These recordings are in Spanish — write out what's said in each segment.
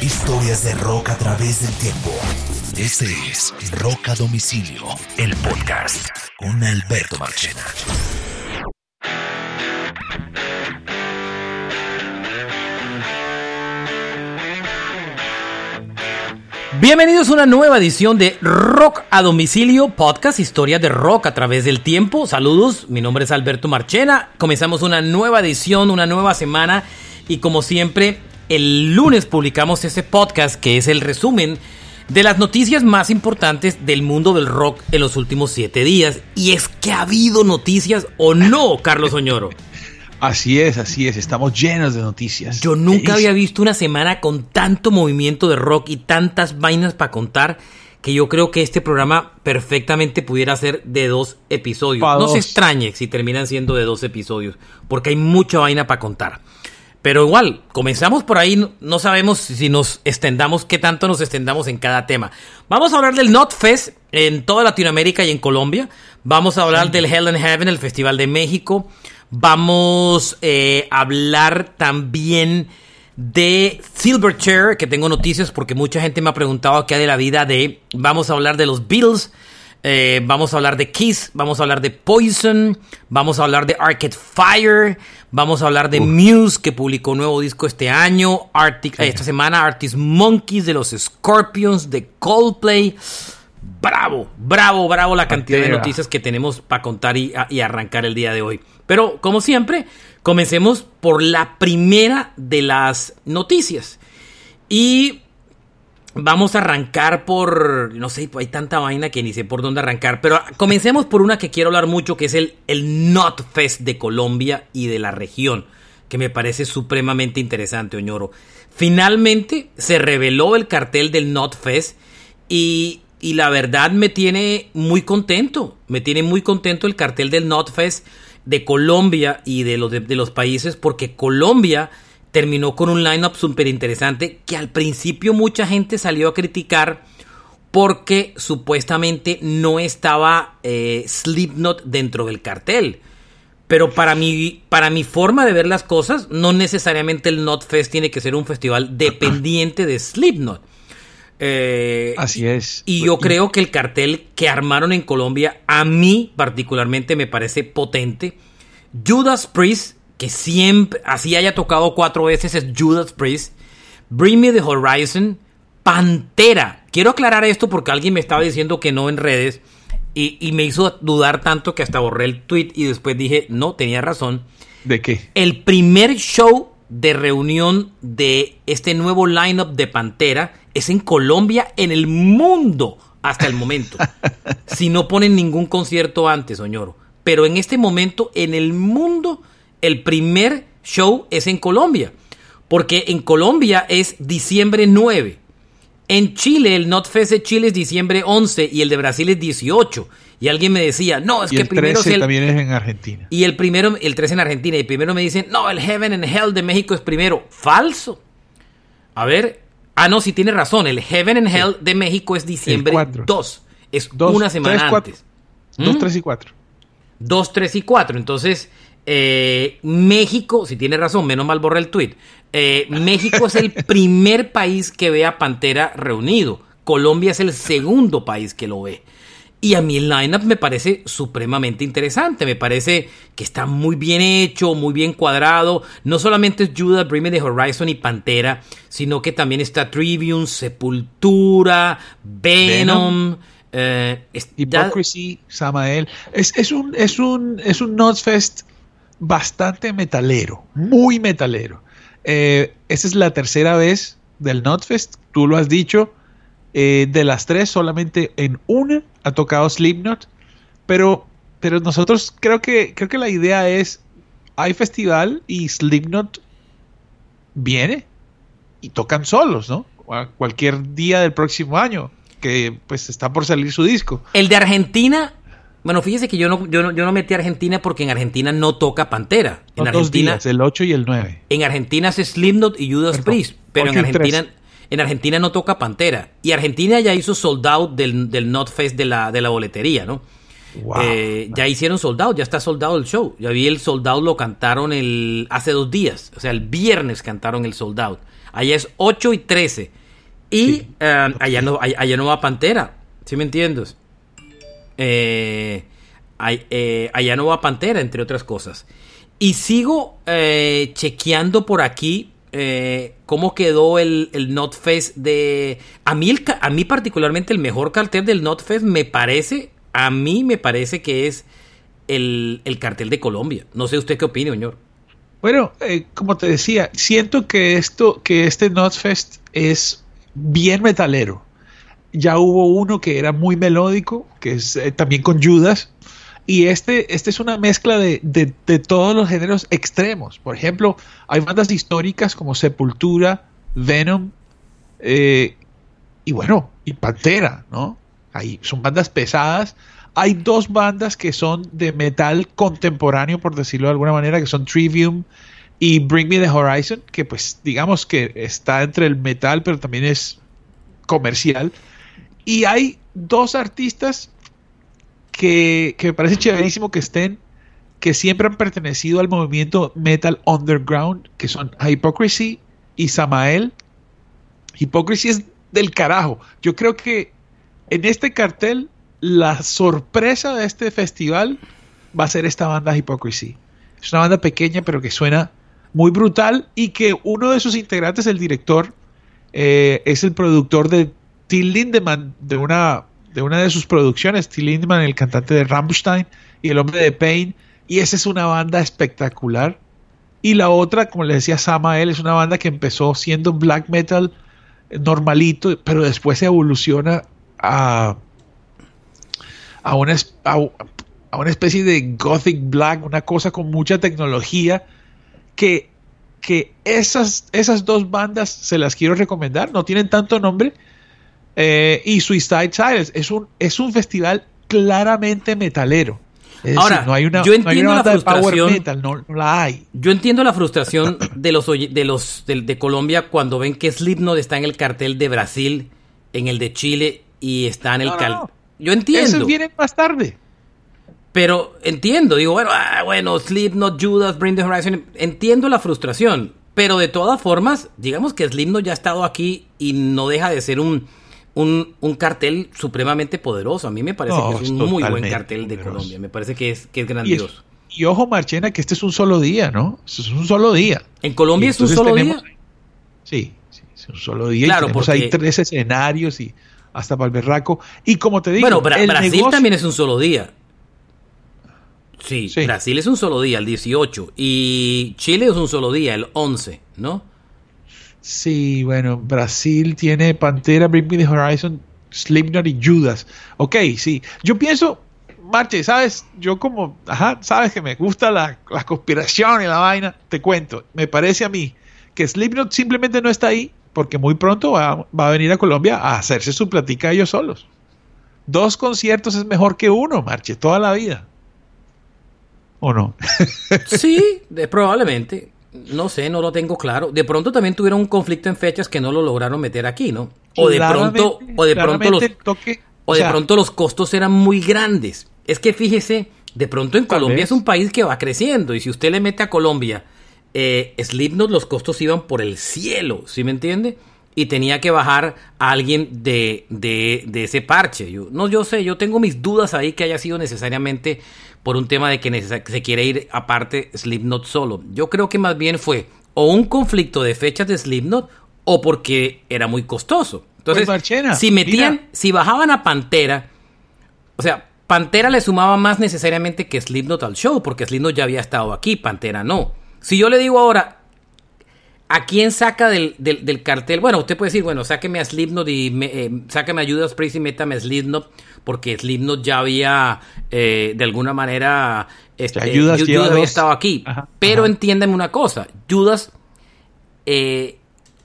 Historias de rock a través del tiempo. Este es Rock a Domicilio, el podcast con Alberto Marchena. Bienvenidos a una nueva edición de Rock a Domicilio, podcast Historias de Rock a través del tiempo. Saludos, mi nombre es Alberto Marchena. Comenzamos una nueva edición, una nueva semana y como siempre, el lunes publicamos este podcast que es el resumen de las noticias más importantes del mundo del rock en los últimos siete días. Y es que ha habido noticias o no, Carlos Oñoro. Así es, así es, estamos llenos de noticias. Yo nunca había visto una semana con tanto movimiento de rock y tantas vainas para contar que yo creo que este programa perfectamente pudiera ser de dos episodios. no se extrañe si terminan siendo de dos episodios, porque hay mucha vaina para contar. Pero igual, comenzamos por ahí, no sabemos si nos extendamos, qué tanto nos extendamos en cada tema. Vamos a hablar del Not Fest en toda Latinoamérica y en Colombia. Vamos a hablar del Hell in Heaven, el Festival de México. Vamos eh, a hablar también de Silverchair, que tengo noticias porque mucha gente me ha preguntado qué hay de la vida de. Vamos a hablar de los Beatles. Eh, vamos a hablar de Kiss, vamos a hablar de Poison, vamos a hablar de Arcade Fire, vamos a hablar de Muse, que publicó un nuevo disco este año, Arctic, esta semana Artist Monkeys, de los Scorpions, de Coldplay. Bravo, bravo, bravo la cantidad de noticias que tenemos para contar y, y arrancar el día de hoy. Pero, como siempre, comencemos por la primera de las noticias. Y vamos a arrancar por, no sé, hay tanta vaina que ni sé por dónde arrancar, pero comencemos por una que quiero hablar mucho, que es el, el Not Fest de Colombia y de la región, que me parece supremamente interesante, Oñoro. Finalmente se reveló el cartel del Not Fest y, y la verdad me tiene muy contento, me tiene muy contento el cartel del Not Fest de Colombia y de los, de, los países, porque Colombia terminó con un lineup súper interesante que al principio mucha gente salió a criticar porque supuestamente no estaba eh, Slipknot dentro del cartel. Pero para mi, para mi forma de ver las cosas, no necesariamente el Not Fest tiene que ser un festival dependiente de Slipknot. Eh, Así es. Y yo creo que el cartel que armaron en Colombia, a mí particularmente me parece potente. Judas Priest, que siempre, así haya tocado cuatro veces, es Judas Priest. Bring Me the Horizon. Pantera. Quiero aclarar esto porque alguien me estaba diciendo que no en redes. Y, y me hizo dudar tanto que hasta borré el tweet y después dije, no, tenía razón. ¿De qué? El primer show de reunión de este nuevo lineup de Pantera es en Colombia, en el mundo, hasta el momento. si no ponen ningún concierto antes, Oñoro. Pero en este momento, en el mundo, el primer show es en Colombia. Porque en Colombia es diciembre 9. En Chile, el NotFest de Chile es diciembre 11 y el de Brasil es 18. Y alguien me decía, no, es que el primero 13 también es en Argentina. Y el primero, el 13 en Argentina. Y primero me dicen, no, el Heaven and Hell de México es primero. Falso. A ver, ah, no, sí tiene razón. El Heaven and Hell de México es diciembre 2. Es una semana antes. 2, 3 ¿Mm? y 4. 2, 3 y 4. Entonces, eh, México, si tiene razón, menos mal borra el tweet. Eh, México es el primer país que ve a Pantera reunido. Colombia es el segundo país que lo ve. Y a mí el lineup me parece supremamente interesante. Me parece que está muy bien hecho, muy bien cuadrado. No solamente es Judas, Bring Me the Horizon y Pantera, sino que también está Trivium, Sepultura, Venom. Eh, Hypocrisy, Samael. Es, un, es un, es un Notfest bastante metalero, muy metalero. Eh, esta es la tercera vez del Notfest, tú lo has dicho. Eh, de las tres, solamente en una ha tocado Slipknot. Pero, pero nosotros creo que, creo que la idea es, hay festival y Slipknot viene y tocan solos, ¿no? A cualquier día del próximo año, que pues está por salir su disco. El de Argentina bueno, fíjese que yo no, yo no, yo no metí a Argentina porque en Argentina no toca Pantera. En Argentina, el 8 y el 9. En Argentina es Slipknot y Judas Priest, pero en Argentina, en Argentina no toca Pantera. Y Argentina ya hizo sold out del, del Not Fest de la, de la boletería, ¿no? Eh, ya hicieron soldado, ya está soldado el show. Ya vi el soldado, lo cantaron el, hace dos días, o sea, el viernes cantaron el soldado. Allá es 8 y 13. Y eh, allá, no, allá, no va Pantera. ¿Sí me entiendes? Eh, eh, no va Pantera, entre otras cosas. Y sigo chequeando por aquí cómo quedó el, el NotFest de... A mí, a mí particularmente el mejor cartel del NotFest me parece, a mí me parece que es el, el cartel de Colombia. No sé usted qué opina, señor. Bueno, eh, como te decía, siento que esto, que este Notfest es bien metalero. Ya hubo uno que era muy melódico, que es eh, también con Judas, y este, este es una mezcla de, todos los géneros extremos. Por ejemplo, hay bandas históricas como Sepultura, Venom, eh, y bueno, y Pantera, ¿no? Ahí son bandas pesadas hay dos bandas que son de metal contemporáneo, por decirlo de alguna manera, que son Trivium y Bring Me the Horizon, que pues digamos que está entre el metal, pero también es comercial. Y hay dos artistas que, que me parece chéverísimo que estén, que siempre han pertenecido al movimiento metal underground, que son Hypocrisy y Samael. Hypocrisy es del carajo. Yo creo que en este cartel la sorpresa de este festival va a ser esta banda Hypocrisy. Es una banda pequeña pero que suena muy brutal y que uno de sus integrantes, el director, eh, es el productor de Till Lindemann, de una, de una de sus producciones, Till Lindemann, el cantante de Rammstein y el hombre de Pain, y esa es una banda espectacular. Y la otra, como le decía Samael, es una banda que empezó siendo black metal normalito, pero después se evoluciona a a una, a, una especie de Gothic Black, una cosa con mucha tecnología, que, que esas, esas dos bandas se las quiero recomendar, no tienen tanto nombre. Eh, y Suicide Silence es un, es un festival claramente metalero. Ahora, no hay una, yo entiendo la frustración. Metal, no, la hay. Yo entiendo la frustración de los de los de, Colombia cuando ven que Slipknot está en el cartel de Brasil, en el de Chile y está en el cartel yo entiendo. Esos vienen más tarde. Pero entiendo, digo, bueno, ah, bueno, Slipknot, Judas, Bring the Horizon, entiendo la frustración, pero de todas formas, digamos que Slipknot ya ha estado aquí y no deja de ser un, un, cartel supremamente poderoso. A mí me parece que es un muy buen cartel de Colombia, me parece que es, que es grandioso. Y, ojo, Marchena, que este es un solo día, ¿no? es un solo día. ¿En Colombia es un solo día? Sí, sí, es un solo día. Claro, porque hay tres escenarios y hasta para el berraco. Y como te digo, bueno, Brasil también es un solo día. Sí, Brasil es un solo día, el 18. Y Chile es un solo día, el 11, ¿no? Sí, bueno, Brasil tiene Pantera, Bring Me the Horizon, Slipknot y Judas. Ok, sí. Yo pienso, Marche, ¿sabes? Yo como, ajá, sabes que me gusta la, la conspiración y la vaina. Te cuento, me parece a mí que Slipknot simplemente no está ahí porque muy pronto va, a venir a Colombia a hacerse su platica ellos solos. Dos conciertos es mejor que uno, Marche, toda la vida. ¿O no? sí, probablemente. No sé, no lo tengo claro. De pronto también tuvieron un conflicto en fechas que no lo lograron meter aquí, ¿no? O de pronto, o de pronto los, o de pronto los costos eran muy grandes. Es que fíjese, de pronto en Colombia es un país que va creciendo y si usted le mete a Colombia eh, Slipknot los costos iban por el cielo, ¿sí me entiende? Y tenía que bajar a alguien de, de, ese parche. Yo, no, yo sé, yo tengo mis dudas ahí que haya sido necesariamente por un tema de que se quiere ir aparte Slipknot solo. Yo creo que más bien fue o un conflicto de fechas de Slipknot o porque era muy costoso. Entonces, pues, si metían, si bajaban a Pantera, o sea, Pantera le sumaba más necesariamente que Slipknot al show, porque Slipknot ya había estado aquí, Pantera no. Si yo le digo ahora, ¿a quién saca del, cartel? Bueno, usted puede decir, bueno, sáqueme a Slipknot y me, eh, sáqueme a Judas Priest y métame a Slipknot, porque Slipknot ya había, eh, de alguna manera, este, Judas, había estado aquí. Pero entiéndeme una cosa, Judas, eh,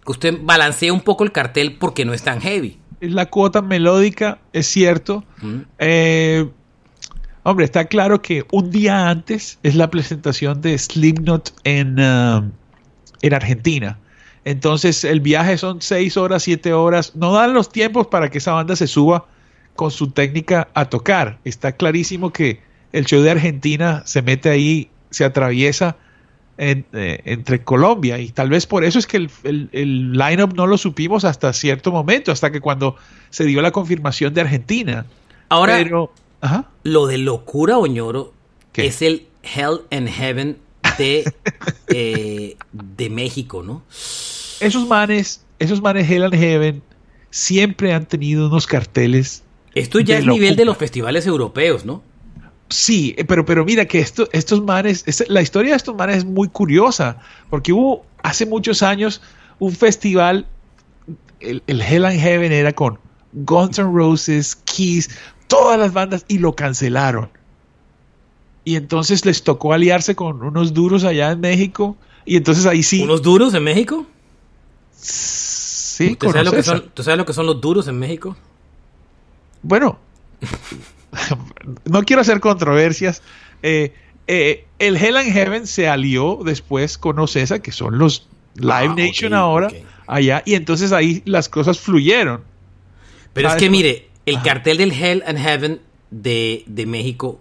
usted balancea un poco el cartel porque no es tan heavy. Es la cuota melódica, es cierto. eh, Hombre, está claro que un día antes es la presentación de Slipknot en, um, en Argentina. Entonces el viaje son seis horas, siete horas. No dan los tiempos para que esa banda se suba con su técnica a tocar. Está clarísimo que el show de Argentina se mete ahí, se atraviesa eh, entre Colombia y tal vez por eso es que el, el, line-up no lo supimos hasta cierto momento, hasta que cuando se dio la confirmación de Argentina. Ahora, lo de locura, Oñoro, es el Hell and Heaven de, eh, de México, ¿no? Esos manes, esos manes Hell and Heaven siempre han tenido unos carteles. Esto ya es nivel de los festivales europeos, ¿no? Sí, eh, pero, pero mira que esto, estos manes, la historia de estos manes es muy curiosa, porque hubo hace muchos años un festival, el, Hell and Heaven era con Guns N' Roses, Kiss, todas las bandas y lo cancelaron. Y entonces les tocó aliarse con unos duros allá en México. Y entonces ahí sí. ¿Unos duros en México? Sí, ¿Tú sabes, lo que son, ¿Tú sabes lo que son los duros en México? Bueno, no quiero hacer controversias. Eh, eh, el Hell and Heaven se alió después con Ocesa, que son los Live ah, Nation ahora, allá, y entonces ahí las cosas fluyeron. Pero es que mire, el cartel del Hell and Heaven de, México,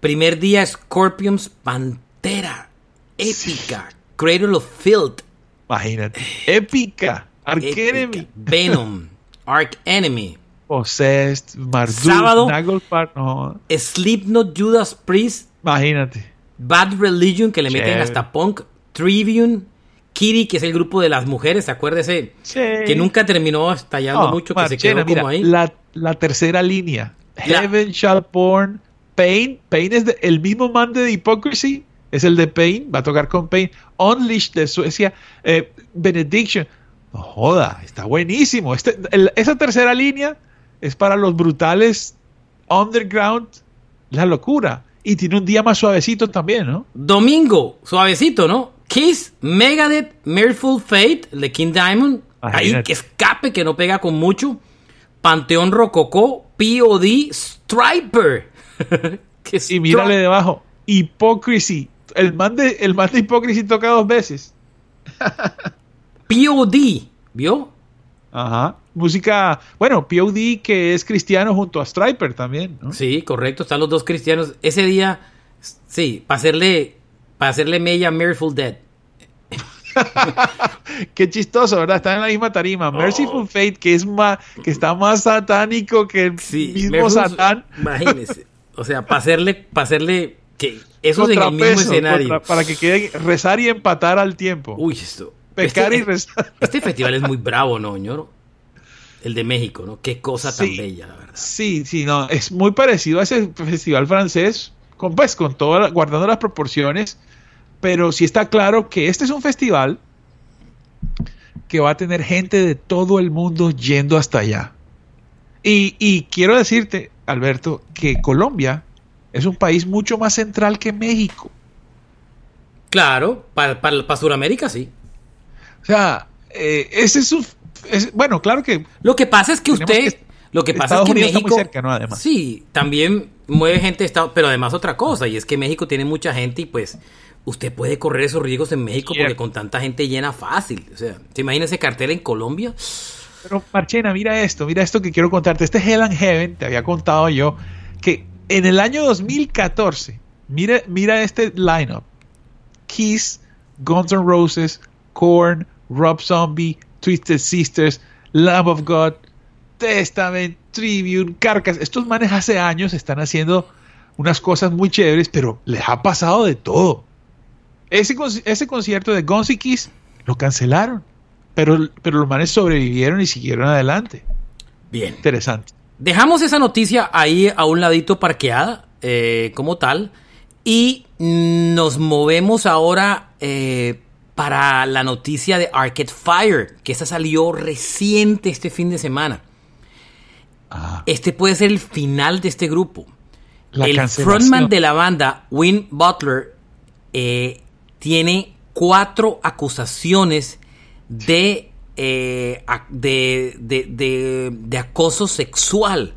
primer día Scorpions, Pantera, épica, Cradle of Filth. Imagínate, épica, Ark Enemy. Venom, Ark Enemy. Possessed, Marduk, Sábado, Nagelfar, no. Slipknot, Judas Priest. Imagínate. Bad Religion, que le meten hasta punk. Tribune. Kitty, que es el grupo de las mujeres, acuérdese. Sí. Que nunca terminó estallando mucho, que se quedó como ahí. La, la tercera línea. Heaven Shall Porn. Pain. Pain es el mismo man de Hypocrisy. Es el de Pain. Va a tocar con Pain. Unleashed de Suecia. Eh, Benediction. No joda, está buenísimo. Este, esa tercera línea es para los brutales underground, la locura. Y tiene un día más suavecito también, ¿no? Domingo, suavecito, ¿no? Kiss, Megadeth, Merciful Fate, de King Diamond. Ahí que escape, que no pega con mucho. Panteón Rococó, POD, Striper. y mírale debajo, Hypocrisy. El man, de, el man de Hypocrisy toca dos veces. POD, ¿vio? Ajá. Música, bueno, POD que es cristiano junto a Striper también, ¿no? Sí, correcto, están los dos cristianos. Ese día, sí, para hacerle, para hacerle mella Merciful Dead. Qué chistoso, ¿verdad? Están en la misma tarima. Merciful Fate, que es más, que está más satánico que el mismo Satán. Imagínese. O sea, para hacerle, para hacerle que eso es en el mismo escenario. para que quede rezar y empatar al tiempo. Uy, esto. Pecar este, y rezar. Este festival es muy bravo, ¿no, ñoro? El de México, ¿no? Qué cosa tan bella, la verdad. Sí, sí, no. Es muy parecido a ese festival francés, con, pues, con todo, guardando las proporciones. Pero sí está claro que este es un festival que va a tener gente de todo el mundo yendo hasta allá. Y, y quiero decirte, Alberto, que Colombia es un país mucho más central que México. Claro, para, para, para Sudamérica sí. O sea, eh, ese es un... bueno, claro que... Lo que pasa es que usted... lo que pasa es que México... cerca, ¿no? Además. Sí, también mueve gente de Estado... Pero además otra cosa, y es que México tiene mucha gente y pues usted puede correr esos riesgos en México porque con tanta gente llena fácil. O sea, ¿te imaginas ese cartel en Colombia? Pero Marchena, mira esto, mira esto que quiero contarte. Este Hell and Heaven, te había contado yo, que en el año 2014, mira, mira este lineup. Kiss, Guns N' Roses, Korn, Rob Zombie, Twisted Sisters, Lamb of God, Testament, Tribune, Carcass. Estos manes hace años están haciendo unas cosas muy chéveres, pero les ha pasado de todo. Ese, ese concierto de Guns y Kiss lo cancelaron, pero, pero los manes sobrevivieron y siguieron adelante. Bien. Interesante. Dejamos esa noticia ahí a un ladito parqueada, eh, como tal, y nos movemos ahora eh, para la noticia de Arcade Fire, que esa salió reciente este fin de semana. Ah. Este puede ser el final de este grupo. el frontman de la banda, Win Butler, eh, tiene cuatro acusaciones de, eh, de, de, acoso sexual.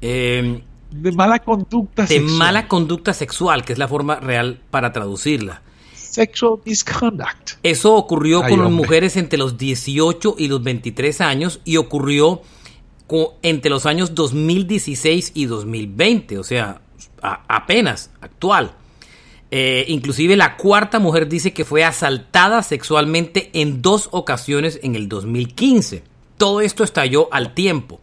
Eh, de mala conducta de mala conducta sexual, que es la forma real para traducirla. Sexual misconduct. Eso ocurrió con las mujeres entre los 18 y los 23 años y ocurrió entre los años 2016 y 2020, o sea, apenas actual. Eh, inclusive la cuarta mujer dice que fue asaltada sexualmente en dos ocasiones en el 2015. Todo esto estalló al tiempo.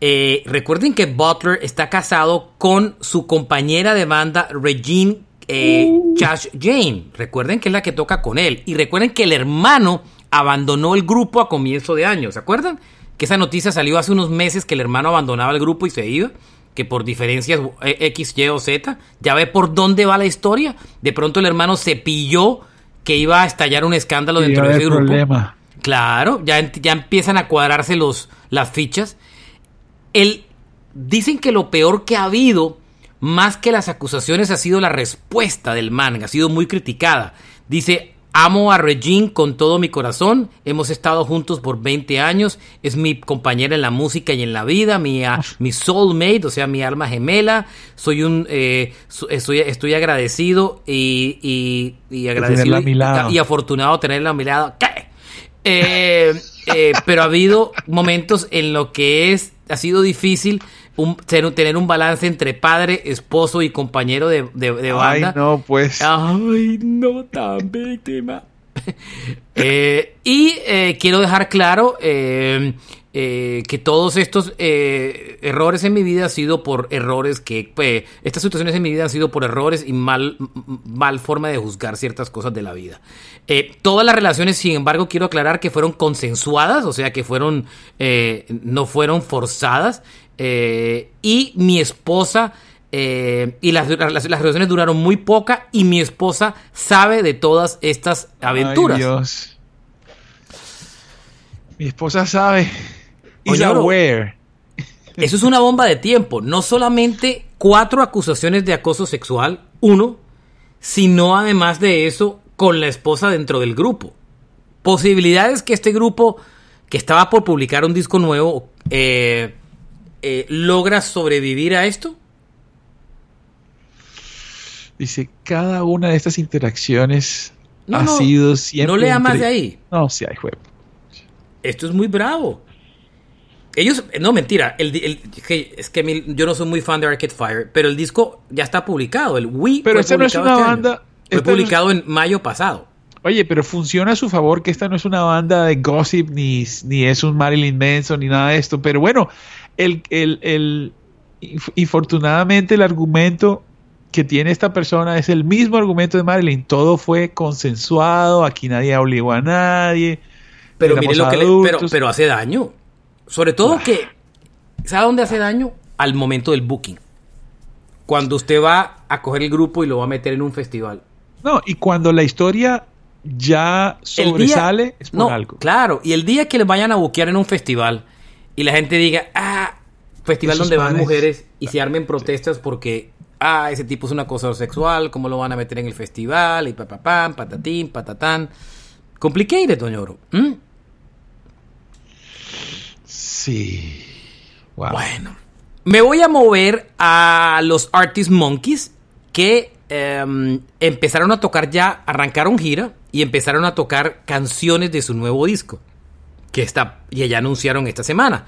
Eh, recuerden que Butler está casado con su compañera de banda Regine eh, Josh Jane. Recuerden que es la que toca con él. Y recuerden que el hermano abandonó el grupo a comienzo de año. ¿Se acuerdan? Que esa noticia salió hace unos meses que el hermano abandonaba el grupo y se iba. Que por diferencias eh, X, Y o Z. Ya ve por dónde va la historia. De pronto el hermano se pilló que iba a estallar un escándalo dentro de ese grupo. Claro, ya, ya empiezan a cuadrarse los, las fichas. El, dicen que lo peor que ha habido, más que las acusaciones, ha sido la respuesta del man. Ha sido muy criticada. Dice, Amo a Regine con todo mi corazón. Hemos estado juntos por 20 años. Es mi compañera en la música y en la vida, mi, mi soulmate, o sea, mi alma gemela. Soy un, eh, estoy, estoy agradecido y, y, agradecido y, afortunado tenerla a mi lado. ¿Qué? Eh, eh, pero ha habido momentos en lo que es ha sido difícil tener un balance entre padre, esposo y compañero de, banda. Ay, no, pues. Ay, no tan víctima. Eh, y eh, quiero dejar claro eh, que todos estos errores en mi vida han sido por errores que, pues, estas situaciones en mi vida han sido por errores y mal, mal forma de juzgar ciertas cosas de la vida. todas las relaciones, sin embargo, quiero aclarar que fueron consensuadas, o sea, que fueron, no fueron forzadas. Y mi esposa eh, y las, las, relaciones duraron muy poca y mi esposa sabe de todas estas aventuras. Ay, Dios. Mi esposa sabe. Is aware. Eso es una bomba de tiempo. No solamente cuatro acusaciones de acoso sexual, uno, sino además de eso, con la esposa dentro del grupo. Posibilidades que este grupo, que estaba por publicar un disco nuevo, eh, eh, logra sobrevivir a esto. Dice, cada una de estas interacciones ha sido siempre... No lea más de ahí. No, sí hay juego. Esto es muy bravo. Ellos, no, mentira, el, es que yo no soy muy fan de Arcade Fire, pero el disco ya está publicado, el Wii. Pero esta no es una este banda... Fue publicado en mayo pasado. Oye, pero funciona a su favor que esta no es una banda de gossip, ni, ni es un Marilyn Manson, ni nada de esto. Pero bueno, el, el, el, infortunadamente el argumento que tiene esta persona es el mismo argumento de Marilyn. Todo fue consensuado, aquí nadie obligó a nadie. Pero mire lo que le, pero, hace daño. Sobre todo que, ¿sabe dónde hace daño? Al momento del booking. Cuando usted va a coger el grupo y lo va a meter en un festival. No, y cuando la historia ya sobresale es por algo. Claro, y el día que le vayan a buquear en un festival y la gente diga, ah, festival donde van mujeres y se armen protestas porque ah, ese tipo es un acosador sexual, ¿cómo lo van a meter en el festival? Y papapam, patatín, patatán. Complicated, doña Oro. Sí. Bueno. Me voy a mover a los Artist Monkeys que em, empezaron a tocar ya, arrancaron gira y empezaron a tocar canciones de su nuevo disco que está, ya anunciaron esta semana.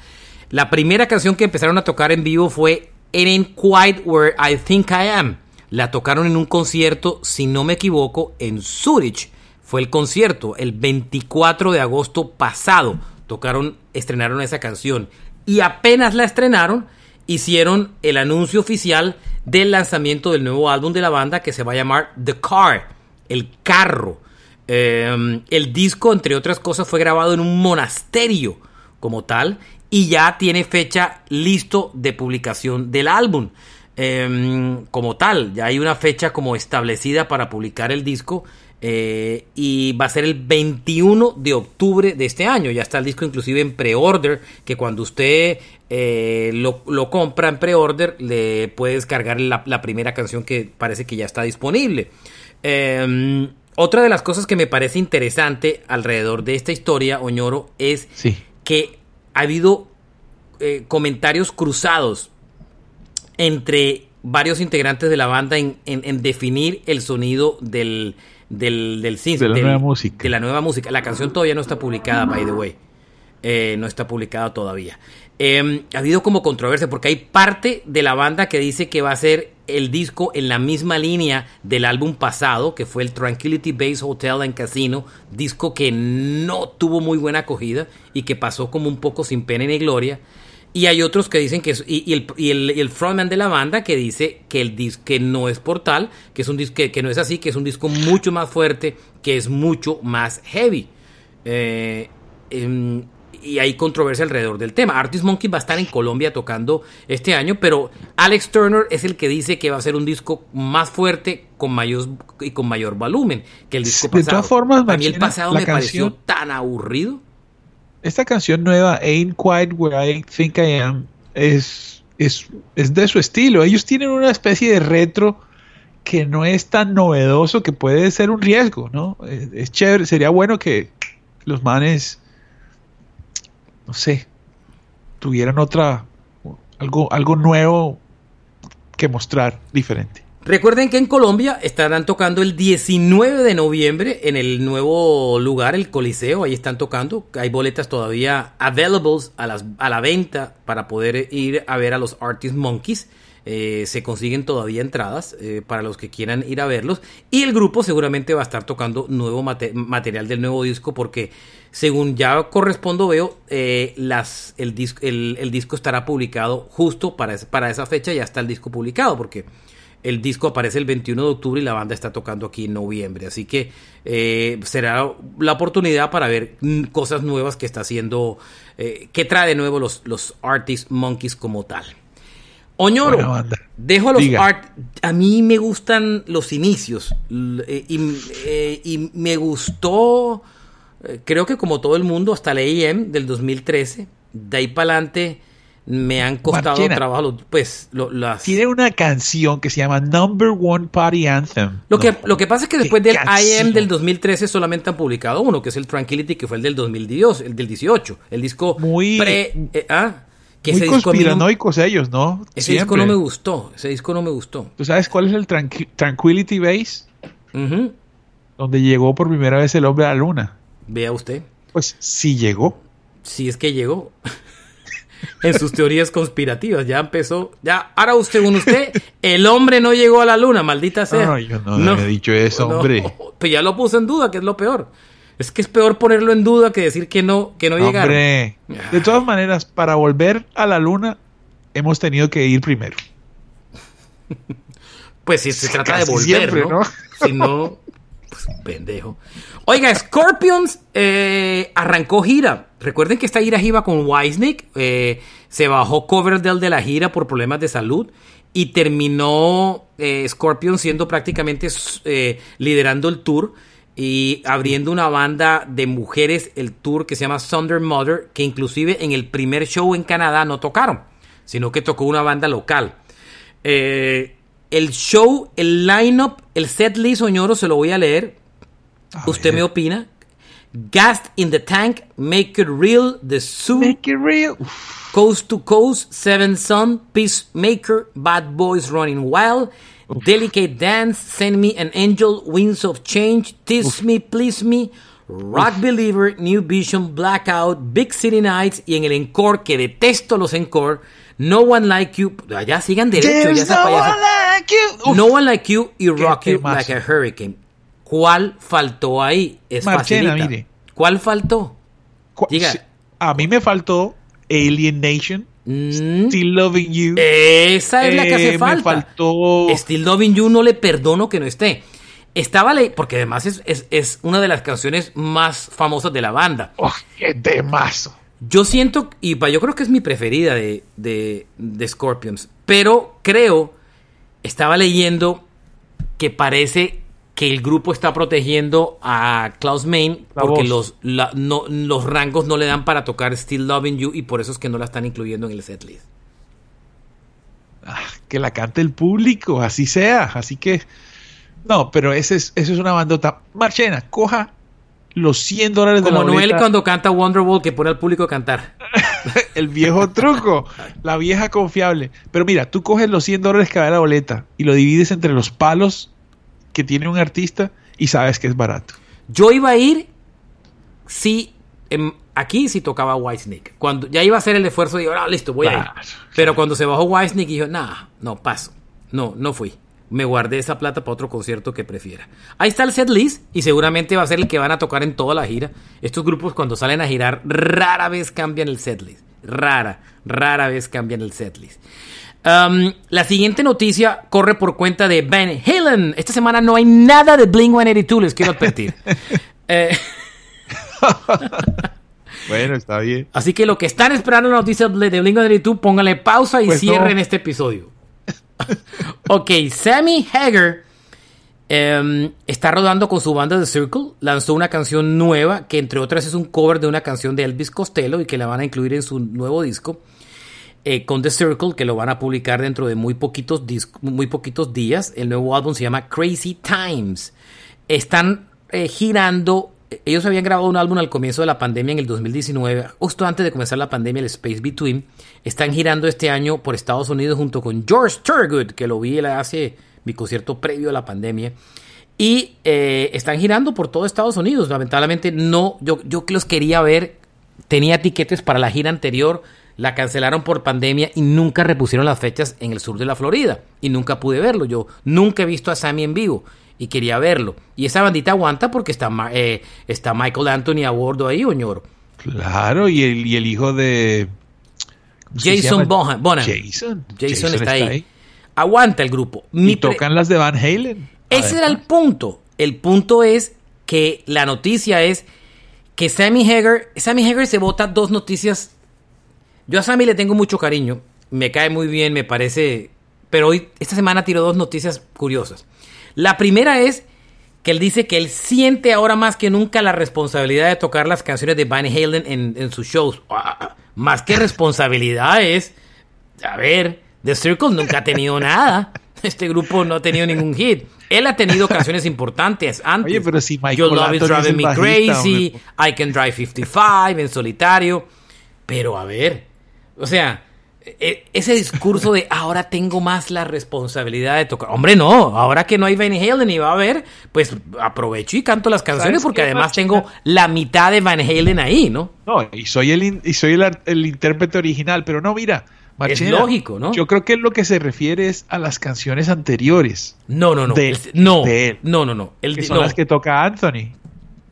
La primera canción que empezaron a tocar en vivo fue It Ain't Quite Where I Think I Am. La tocaron en un concierto, si no me equivoco, en Zurich. Fue el concierto el 24 de agosto pasado. Tocaron, estrenaron esa canción. Y apenas la estrenaron, hicieron el anuncio oficial del lanzamiento del nuevo álbum de la banda que se va a llamar The Car, el carro. Em, el disco, entre otras cosas, fue grabado en un monasterio como tal y ya tiene fecha listo de publicación del álbum. Em, como tal, ya hay una fecha como establecida para publicar el disco eh, y va a ser el 21 de octubre de este año. Ya está el disco inclusive en pre-order, que cuando usted eh, lo, compra en pre-order le puede descargar la, primera canción que parece que ya está disponible. Em, otra de las cosas que me parece interesante alrededor de esta historia, Oñoro, es que ha habido eh, comentarios cruzados entre varios integrantes de la banda en, definir el sonido del, del, del de la nueva música. De la nueva música. La canción todavía no está publicada, by the way. Eh, no está publicada todavía. Em, ha habido como controversia porque hay parte de la banda que dice que va a ser el disco en la misma línea del álbum pasado, que fue el Tranquility Base Hotel and Casino, disco que no tuvo muy buena acogida y que pasó como un poco sin pena ni gloria. Y hay otros que dicen que y, el, y, el, frontman de la banda que dice que el disco que no es portal, que es un disco que, no es así, que es un disco mucho más fuerte, que es mucho más heavy. Eh, em, y hay controversia alrededor del tema. Artist Monkey va a estar en Colombia tocando este año, pero Alex Turner es el que dice que va a ser un disco más fuerte con mayor y con mayor volumen que el disco pasado. De todas formas, a mí el pasado me pareció tan aburrido. Esta canción nueva, Ain't Quite Where I Think I Am, es, es, es de su estilo. Ellos tienen una especie de retro que no es tan novedoso que puede ser un riesgo, ¿no? Es, es chévere, sería bueno que los manes no sé, tuvieran otra, algo, algo nuevo que mostrar diferente. Recuerden que en Colombia estarán tocando el 19 de noviembre en el nuevo lugar, el Coliseo. Ahí están tocando. Hay boletas todavía availables a, las, a la venta para poder ir a ver a los Artist Monkeys. Eh, se consiguen todavía entradas eh, para los que quieran ir a verlos. Y el grupo seguramente va a estar tocando nuevo material del nuevo disco porque según ya correspondo veo, eh, las, el, disco, el, disco estará publicado justo para, para esa fecha, ya está el disco publicado porque el disco aparece el 21 de octubre y la banda está tocando aquí en noviembre. Así que será la oportunidad para ver cosas nuevas que está haciendo, que trae de nuevo los, los Artist Monkeys como tal. Oñoro, dejo los art. A mí me gustan los inicios eh, eh, y, me gustó, eh, creo que como todo el mundo, hasta la EM del 2013. De ahí para adelante me han costado trabajo. Pues, las... Tiene una canción que se llama Number One Party Anthem. Lo, que, lo que pasa es que después del IM del 2013 solamente han publicado uno, que es el Tranquility, que fue el del 2018, el del 18. El disco muy. Pre, ¿ah? Que Muy conspiranoicos ellos, ¿no? Ese disco no me gustó. Ese disco no me gustó. ¿Tú sabes cuál es el Tranquility Base? Donde llegó por primera vez el hombre a la luna. Vea usted. Pues sí llegó. Sí es que llegó. en sus teorías conspirativas. Ya empezó. Ya, ahora usted, usted, el hombre no llegó a la luna, maldita sea. No, yo no, he dicho eso, hombre. Pues ya lo puse en duda, que es lo peor. Es que es peor ponerlo en duda que decir que no, que no llegaron. Hombre, de todas maneras, para volver a la luna, hemos tenido que ir primero. pues si se trata de volver, ¿no? Si no, pues pendejo. Oiga, Scorpions eh, arrancó gira. Recuerden que esta gira iba con Wisnik. Eh, se bajó Coverdale de la gira por problemas de salud. Y terminó eh, Scorpions siendo prácticamente liderando el tour y abriendo una banda de mujeres, el tour que se llama Thunder Mother, que inclusive en el primer show en Canadá no tocaron, sino que tocó una banda local. Eh, el show, el line-up, el set list, Oñoro, se lo voy a leer. ¿Usted me opina? Gas in the Tank, Make It Real, The Zoo, Make It Real. Coast to Coast, Seven Sun, Peacemaker, Bad Boys Running Wild, Delicate Dance, Send Me an Angel, Winds of Change, Tease Me, Please Me, Rock Believer, New Vision, Blackout, Big City Nights y en el encore, que detesto los encore, No One Like You, allá sigan derecho, ya no, one like you. no One Like You y Rock You Like a Hurricane. ¿Cuál faltó ahí? Es Marchena, mire. ¿Cuál faltó? Diga. A mí me faltó Alien Nation. Mm. Still Loving You. Esa es la que hace eh, falta. faltó. Still Loving You no le perdono que no esté. Estaba ley, porque además es, una de las canciones más famosas de la banda. Oh, ¡Qué temazo! Yo siento, y yo creo que es mi preferida de, de, de Scorpions, pero creo, estaba leyendo que parece que el grupo está protegiendo a Klaus Main porque los, los rangos no le dan para tocar Still Loving You y por eso es que no la están incluyendo en el setlist. Ah, que la cante el público, así sea. Así que, no, pero ese es, eso es una bandota. Marchena, coja los 100 dólares de la boleta. Noel cuando canta Wonderwall que pone al público a cantar. el viejo truco, la vieja confiable. Pero mira, tú coges los 100 dólares que da la boleta y lo divides entre los palos que tiene un artista y sabes que es barato. Yo iba a ir si aquí sí tocaba Whitesnake. Cuando ya iba a hacer el esfuerzo, digo, ah, listo, voy a ir. Pero cuando se bajó Whitesnake, dijo, nah, no, paso. No, no fui. Me guardé esa plata para otro concierto que prefiera. Ahí está el set list y seguramente va a ser el que van a tocar en toda la gira. Estos grupos cuando salen a girar rara vez cambian el set list. Rara, rara vez cambian el set list. Um, la siguiente noticia corre por cuenta de Van Halen. Esta semana no hay nada de Blink 182, les quiero advertir. eh, bueno, está bien. Así que lo que están esperando la noticia de Blink 182, pónganle pausa y pues cierren este episodio. ok, Sammy Hager em, está rodando con su banda The Circle. Lanzó una canción nueva que, entre otras, es un cover de una canción de Elvis Costello y que la van a incluir en su nuevo disco. Eh, con The Circle, que lo van a publicar dentro de muy poquitos, muy poquitos días. El nuevo álbum se llama Crazy Times. Están eh, girando ellos habían grabado un álbum al comienzo de la pandemia en el 2019, justo antes de comenzar la pandemia, el Space Between. Están girando este año por Estados Unidos junto con George Thurgood, que lo vi hace mi concierto previo a la pandemia. Y eh, están girando por todo Estados Unidos. Lamentablemente no, yo, yo los quería ver, tenía tiquetes para la gira anterior, la cancelaron por pandemia y nunca repusieron las fechas en el sur de la Florida. Y nunca pude verlo. Yo nunca he visto a Sammy en vivo y quería verlo. Y esa bandita aguanta porque está, eh, está Michael Anthony a bordo ahí, Oñoro. Claro, y el, y el hijo de... Jason Bonham. Jason. Jason. está, ahí. Aguanta el grupo. y tocan las de Van Halen. Ese era el punto. El punto es que la noticia es que Sammy Hager, Sammy Hager se vota dos noticias. Yo a Sammy le tengo mucho cariño, me cae muy bien, me parece, pero hoy esta semana tiró dos noticias curiosas. La primera es que él dice que él siente ahora más que nunca la responsabilidad de tocar las canciones de Van Halen en, sus shows. Ah, más que responsabilidad es, a ver, The Circle nunca ha tenido nada. Este grupo no ha tenido ningún hit. Él ha tenido canciones importantes antes. Oye, pero si Michael Your Love is Driving Me Crazy, I Can Drive 55, en solitario. Pero a ver, o sea, e, ese discurso de ahora tengo más la responsabilidad de tocar. Hombre, no, ahora que no hay Van Halen y va a haber, pues aprovecho y canto las canciones porque además tengo la mitad de Van Halen ahí, ¿no? No, y soy el, y soy el, intérprete original, pero no, mira. es lógico, ¿no? Yo creo que lo que se refiere es a las canciones anteriores. No, no, no. no, no, no, no. que son las que toca Anthony.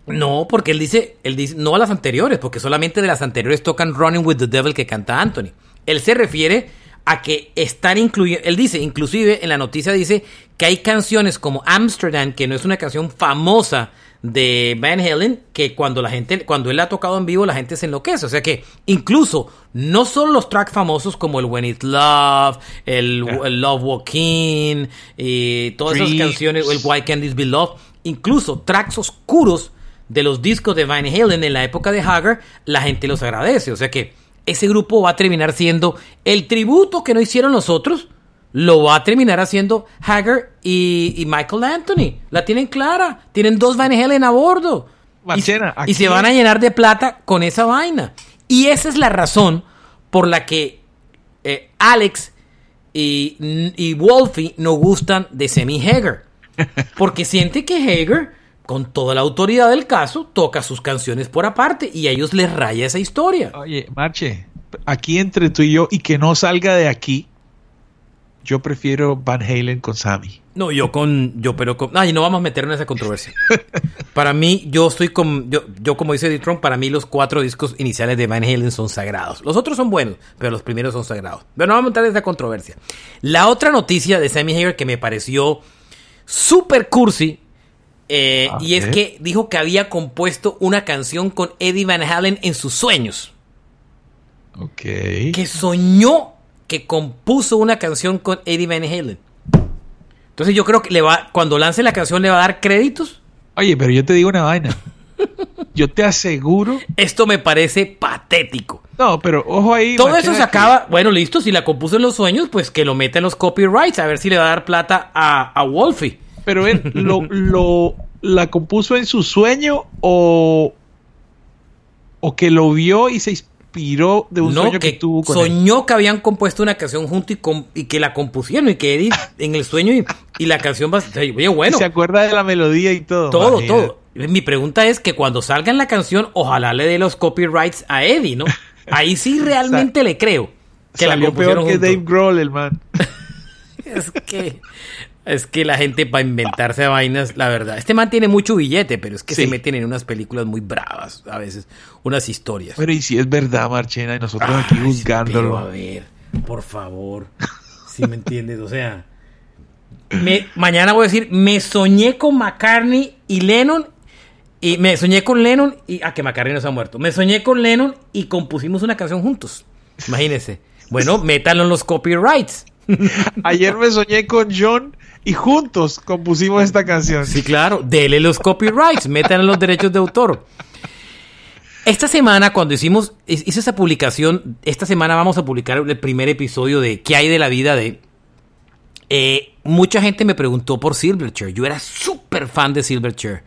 No, porque él dice, él dice, no a las anteriores, porque solamente de las anteriores tocan Running with the Devil que canta Anthony. Él se refiere a que están incluyendo, él dice, inclusive en la noticia dice que hay canciones como Amsterdam, que no es una canción famosa de Van Halen, que cuando la gente, cuando él la ha tocado en vivo, la gente se enloquece. O sea que incluso no son los tracks famosos como el When It Love, el, Love Walking, y todas esas canciones, el Why Can't This Be Love, incluso tracks oscuros de los discos de Van Halen en la época de Hagar, la gente los agradece. O sea que ese grupo va a terminar siendo el tributo que no hicieron los otros. Lo va a terminar haciendo Hager y, Michael Anthony. La tienen clara. Tienen dos Van Halen a bordo. y, se van a llenar de plata con esa vaina. Y esa es la razón por la que eh, Alex y, y Wolfie no gustan de Semi Hager. Porque siente que Hager con toda la autoridad del caso, toca sus canciones por aparte y a ellos les raya esa historia. Oye, Marche, aquí entre tú y yo y que no salga de aquí, yo prefiero Van Halen con Sammy. No, yo con, yo pero con, ay, no vamos a meter en esa controversia. para mí, yo estoy con, yo, yo como dice D. Trump, para mí los cuatro discos iniciales de Van Halen son sagrados. Los otros son buenos, pero los primeros son sagrados. Pero no vamos a meter en esa controversia. La otra noticia de Sammy Hagar que me pareció súper cursi eh, y es que dijo que había compuesto una canción con Eddie Van Halen en sus sueños. Ok. Que soñó que compuso una canción con Eddie Van Halen. Entonces yo creo que le va, cuando lance la canción le va a dar créditos. Oye, pero yo te digo una vaina. Yo te aseguro. Esto me parece patético. No, pero ojo ahí. Todo eso se acaba. Bueno, listo. Si la compuso en los sueños, pues que lo meta en los copyrights. A ver si le va a dar plata a, a Wolfie pero él lo, lo, la compuso en su sueño o, o que lo vio y se inspiró de un sueño que, tuvo con soñó que habían compuesto una canción junto y, y que la compusieron y que Eddie en el sueño y, la canción va oye bueno. Se acuerda de la melodía y todo todo todo. Mi pregunta es que cuando salga en la canción ojalá le dé los copyrights a Eddie no ahí sí realmente le creo que la peor que Dave Grohl el man. Es que es que la gente para inventarse vainas, la verdad. Este man tiene mucho billete, pero es que se meten en unas películas muy bravas, a veces, unas historias. Pero y si es verdad, Marchena, y nosotros aquí buscándolo. a ver, por favor. Si me entiendes, o sea. Me, mañana voy a decir, me soñé con McCartney y Lennon. Y me soñé con Lennon y. Ah, que McCartney no se ha muerto. Me soñé con Lennon y compusimos una canción juntos. Imagínense. Bueno, métanlo en los copyrights. Ayer me soñé con John y juntos compusimos esta canción. Sí, claro. Dele los copyrights, metan los derechos de autor. Esta semana, cuando hicimos, hice esa publicación, esta semana vamos a publicar el primer episodio de ¿Qué hay de la vida de? Eh, mucha gente me preguntó por Silverchair. Yo era súper fan de Silverchair.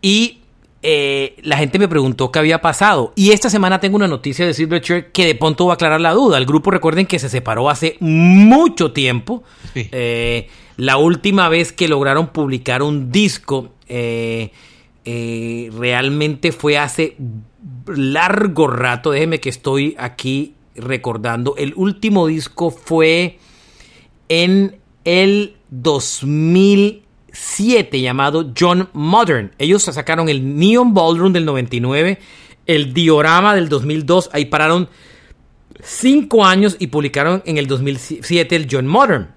Y eh, la gente me preguntó qué había pasado. Y esta semana tengo una noticia de Silverchair que de pronto va a aclarar la duda. El grupo, recuerden que se separó hace mucho tiempo. Sí. Eh, la última vez que lograron publicar un disco eh, realmente fue hace largo rato. Déjeme que estoy aquí recordando. El último disco fue en el 2007 llamado John Modern. Ellos sacaron el Neon Ballroom del 99, el Diorama del 2002. Ahí pararon cinco años y publicaron en el 2007 el John Modern.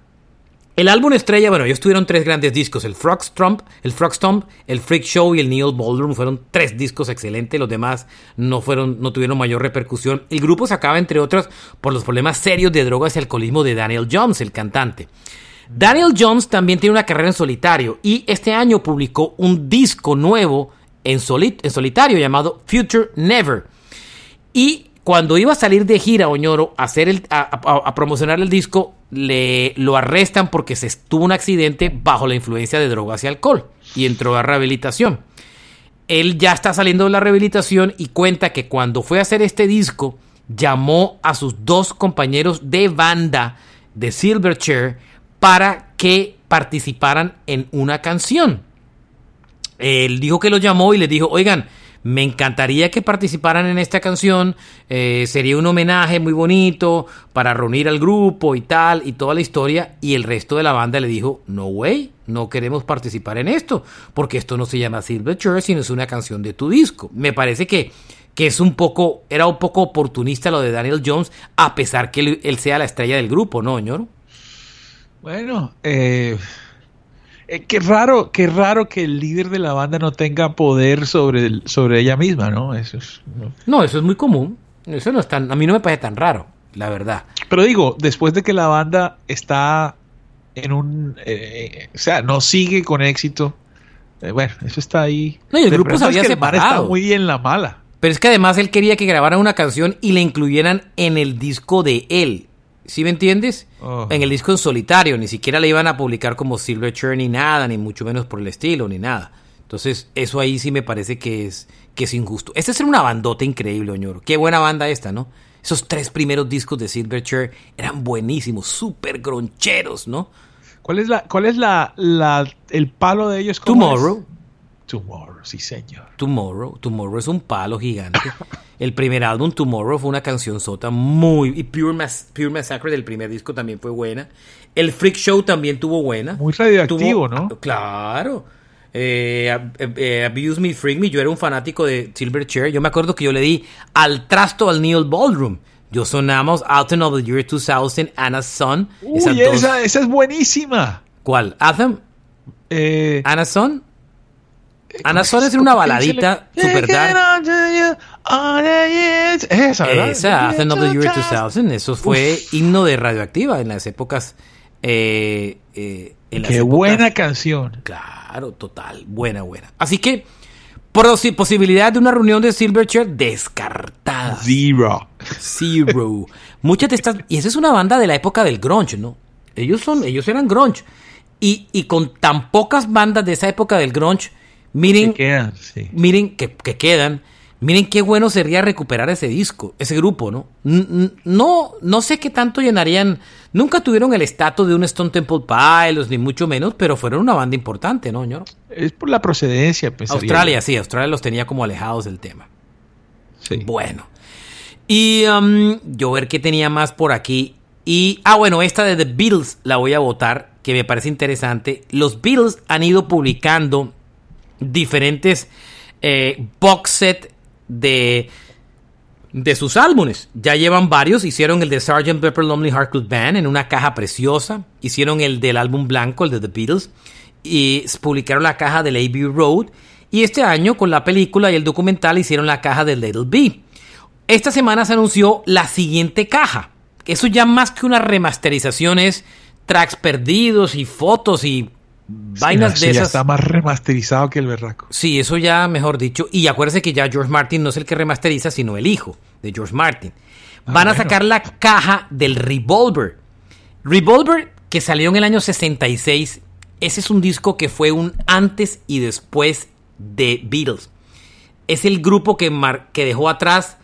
El álbum estrella, bueno, ellos tuvieron tres grandes discos, el Frog Stomp, el Frog Stomp, el Freak Show y el Neil Ballroom, fueron tres discos excelentes, los demás no fueron no tuvieron mayor repercusión. El grupo se acaba entre otros por los problemas serios de drogas y alcoholismo de Daniel Jones, el cantante. Daniel Jones también tiene una carrera en solitario y este año publicó un disco nuevo en, en solitario llamado Future Never. Y cuando iba a salir de gira Oñoro a, hacer el, a, promocionar el disco, le, lo arrestan porque se tuvo un accidente bajo la influencia de drogas y alcohol y entró a rehabilitación. Él ya está saliendo de la rehabilitación y cuenta que cuando fue a hacer este disco, llamó a sus dos compañeros de banda de Silverchair para que participaran en una canción. Él dijo que lo llamó y le dijo, oigan, me encantaría que participaran en esta canción. Eh, sería un homenaje muy bonito para reunir al grupo y tal y toda la historia. Y el resto de la banda le dijo, no way, no queremos participar en esto, porque esto no se llama Silverchair, sino es una canción de tu disco. Me parece que, que es un poco, era un poco oportunista lo de Daniel Jones, a pesar que él, sea la estrella del grupo, ¿no, señor? Bueno, eh, eh, qué raro, qué raro que el líder de la banda no tenga poder sobre, sobre ella misma, ¿no? Eso es. No. eso es muy común. Eso no es tan, a mí no me parece tan raro, la verdad. Pero digo, después de que la banda está en un, eh, o sea, no sigue con éxito. Eh, bueno, eso está ahí. No, y el grupo se había separado. está muy en la mala. Pero es que además él quería que grabaran una canción y la incluyeran en el disco de él. ¿Sí me entiendes? Oh. En el disco en solitario, ni siquiera le iban a publicar como Silverchair ni nada, ni mucho menos por el estilo, ni nada. Entonces, eso ahí sí me parece que es, que es injusto. Esta es una bandota increíble, Oñoro. Qué buena banda esta, ¿no? Esos tres primeros discos de Silverchair eran buenísimos, súper groncheros, ¿no? ¿Cuál es la, cuál es la, el palo de ellos? Tomorrow. Tomorrow, sí señor. Tomorrow, Tomorrow es un palo gigante. El primer álbum, Tomorrow, fue una canción sota muy... Y Pure, Pure Massacre del primer disco también fue buena. El Freak Show también tuvo buena. Muy radioactivo, ¿no? Claro. Eh, eh, eh, Abuse Me, Freak Me. Yo era un fanático de Silverchair. Yo me acuerdo que yo le di al trasto al Neil Ballroom. Yo sonamos Autumn of the Year 2000, Anna's Son. Uy, esa, esa, es buenísima. ¿Cuál? ¿Anthem? Eh, ¿Anna's Son? Ana Sol es una baladita super dark. Esa, ¿verdad? Esa, Anthem of the Year 2000. Eso fue himno de Radioactiva en las épocas. Eh, eh, Qué buena canción. Claro, total. Buena, buena. Así que, posibilidad de una reunión de Silverchair descartada. Zero. Zero. Muchas de estas. Y esa es una banda de la época del grunge, ¿no? Ellos son, ellos eran grunge. Y, y con tan pocas bandas de esa época del grunge Miren, miren que, quedan. Miren qué bueno sería recuperar ese disco, ese grupo, ¿no? No, no sé qué tanto llenarían. Nunca tuvieron el estatus de un Stone Temple Pilots, ni mucho menos, pero fueron una banda importante, ¿no, señor? Es por la procedencia, pues. Australia, sí, Australia los tenía como alejados del tema. Sí. Bueno. Y um, yo ver qué tenía más por aquí. Y, ah, bueno, esta de The Beatles la voy a votar, que me parece interesante. Los Beatles han ido publicando diferentes eh, box set de, de sus álbumes. Ya llevan varios. Hicieron el de Sgt. Pepper Lonely Heart Club Band en una caja preciosa. Hicieron el del álbum blanco, el de The Beatles. Y publicaron la caja del AB Road. Y este año, con la película y el documental, hicieron la caja del Little B. Esta semana se anunció la siguiente caja. Eso ya más que una remasterización es tracks perdidos y fotos y vainas de esas. Ya está más remasterizado que el berraco. Sí, eso ya mejor dicho. Y acuérdese que ya George Martin no es el que remasteriza, sino el hijo de George Martin. Ah, Van a sacar la caja del Revolver. Revolver, que salió en el año 66. Ese es un disco que fue un antes y después de Beatles. Es el grupo que, que dejó atrás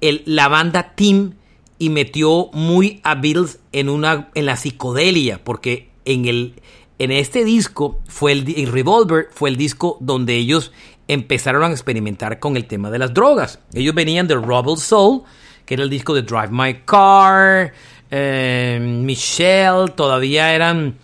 el, la banda Team y metió muy a Beatles en, una, en la psicodelia, porque en, el, en este disco fue el, Revolver, fue el disco donde ellos empezaron a experimentar con el tema de las drogas. Ellos venían de Rebel Soul, que era el disco de Drive My Car, eh, Michelle, todavía eran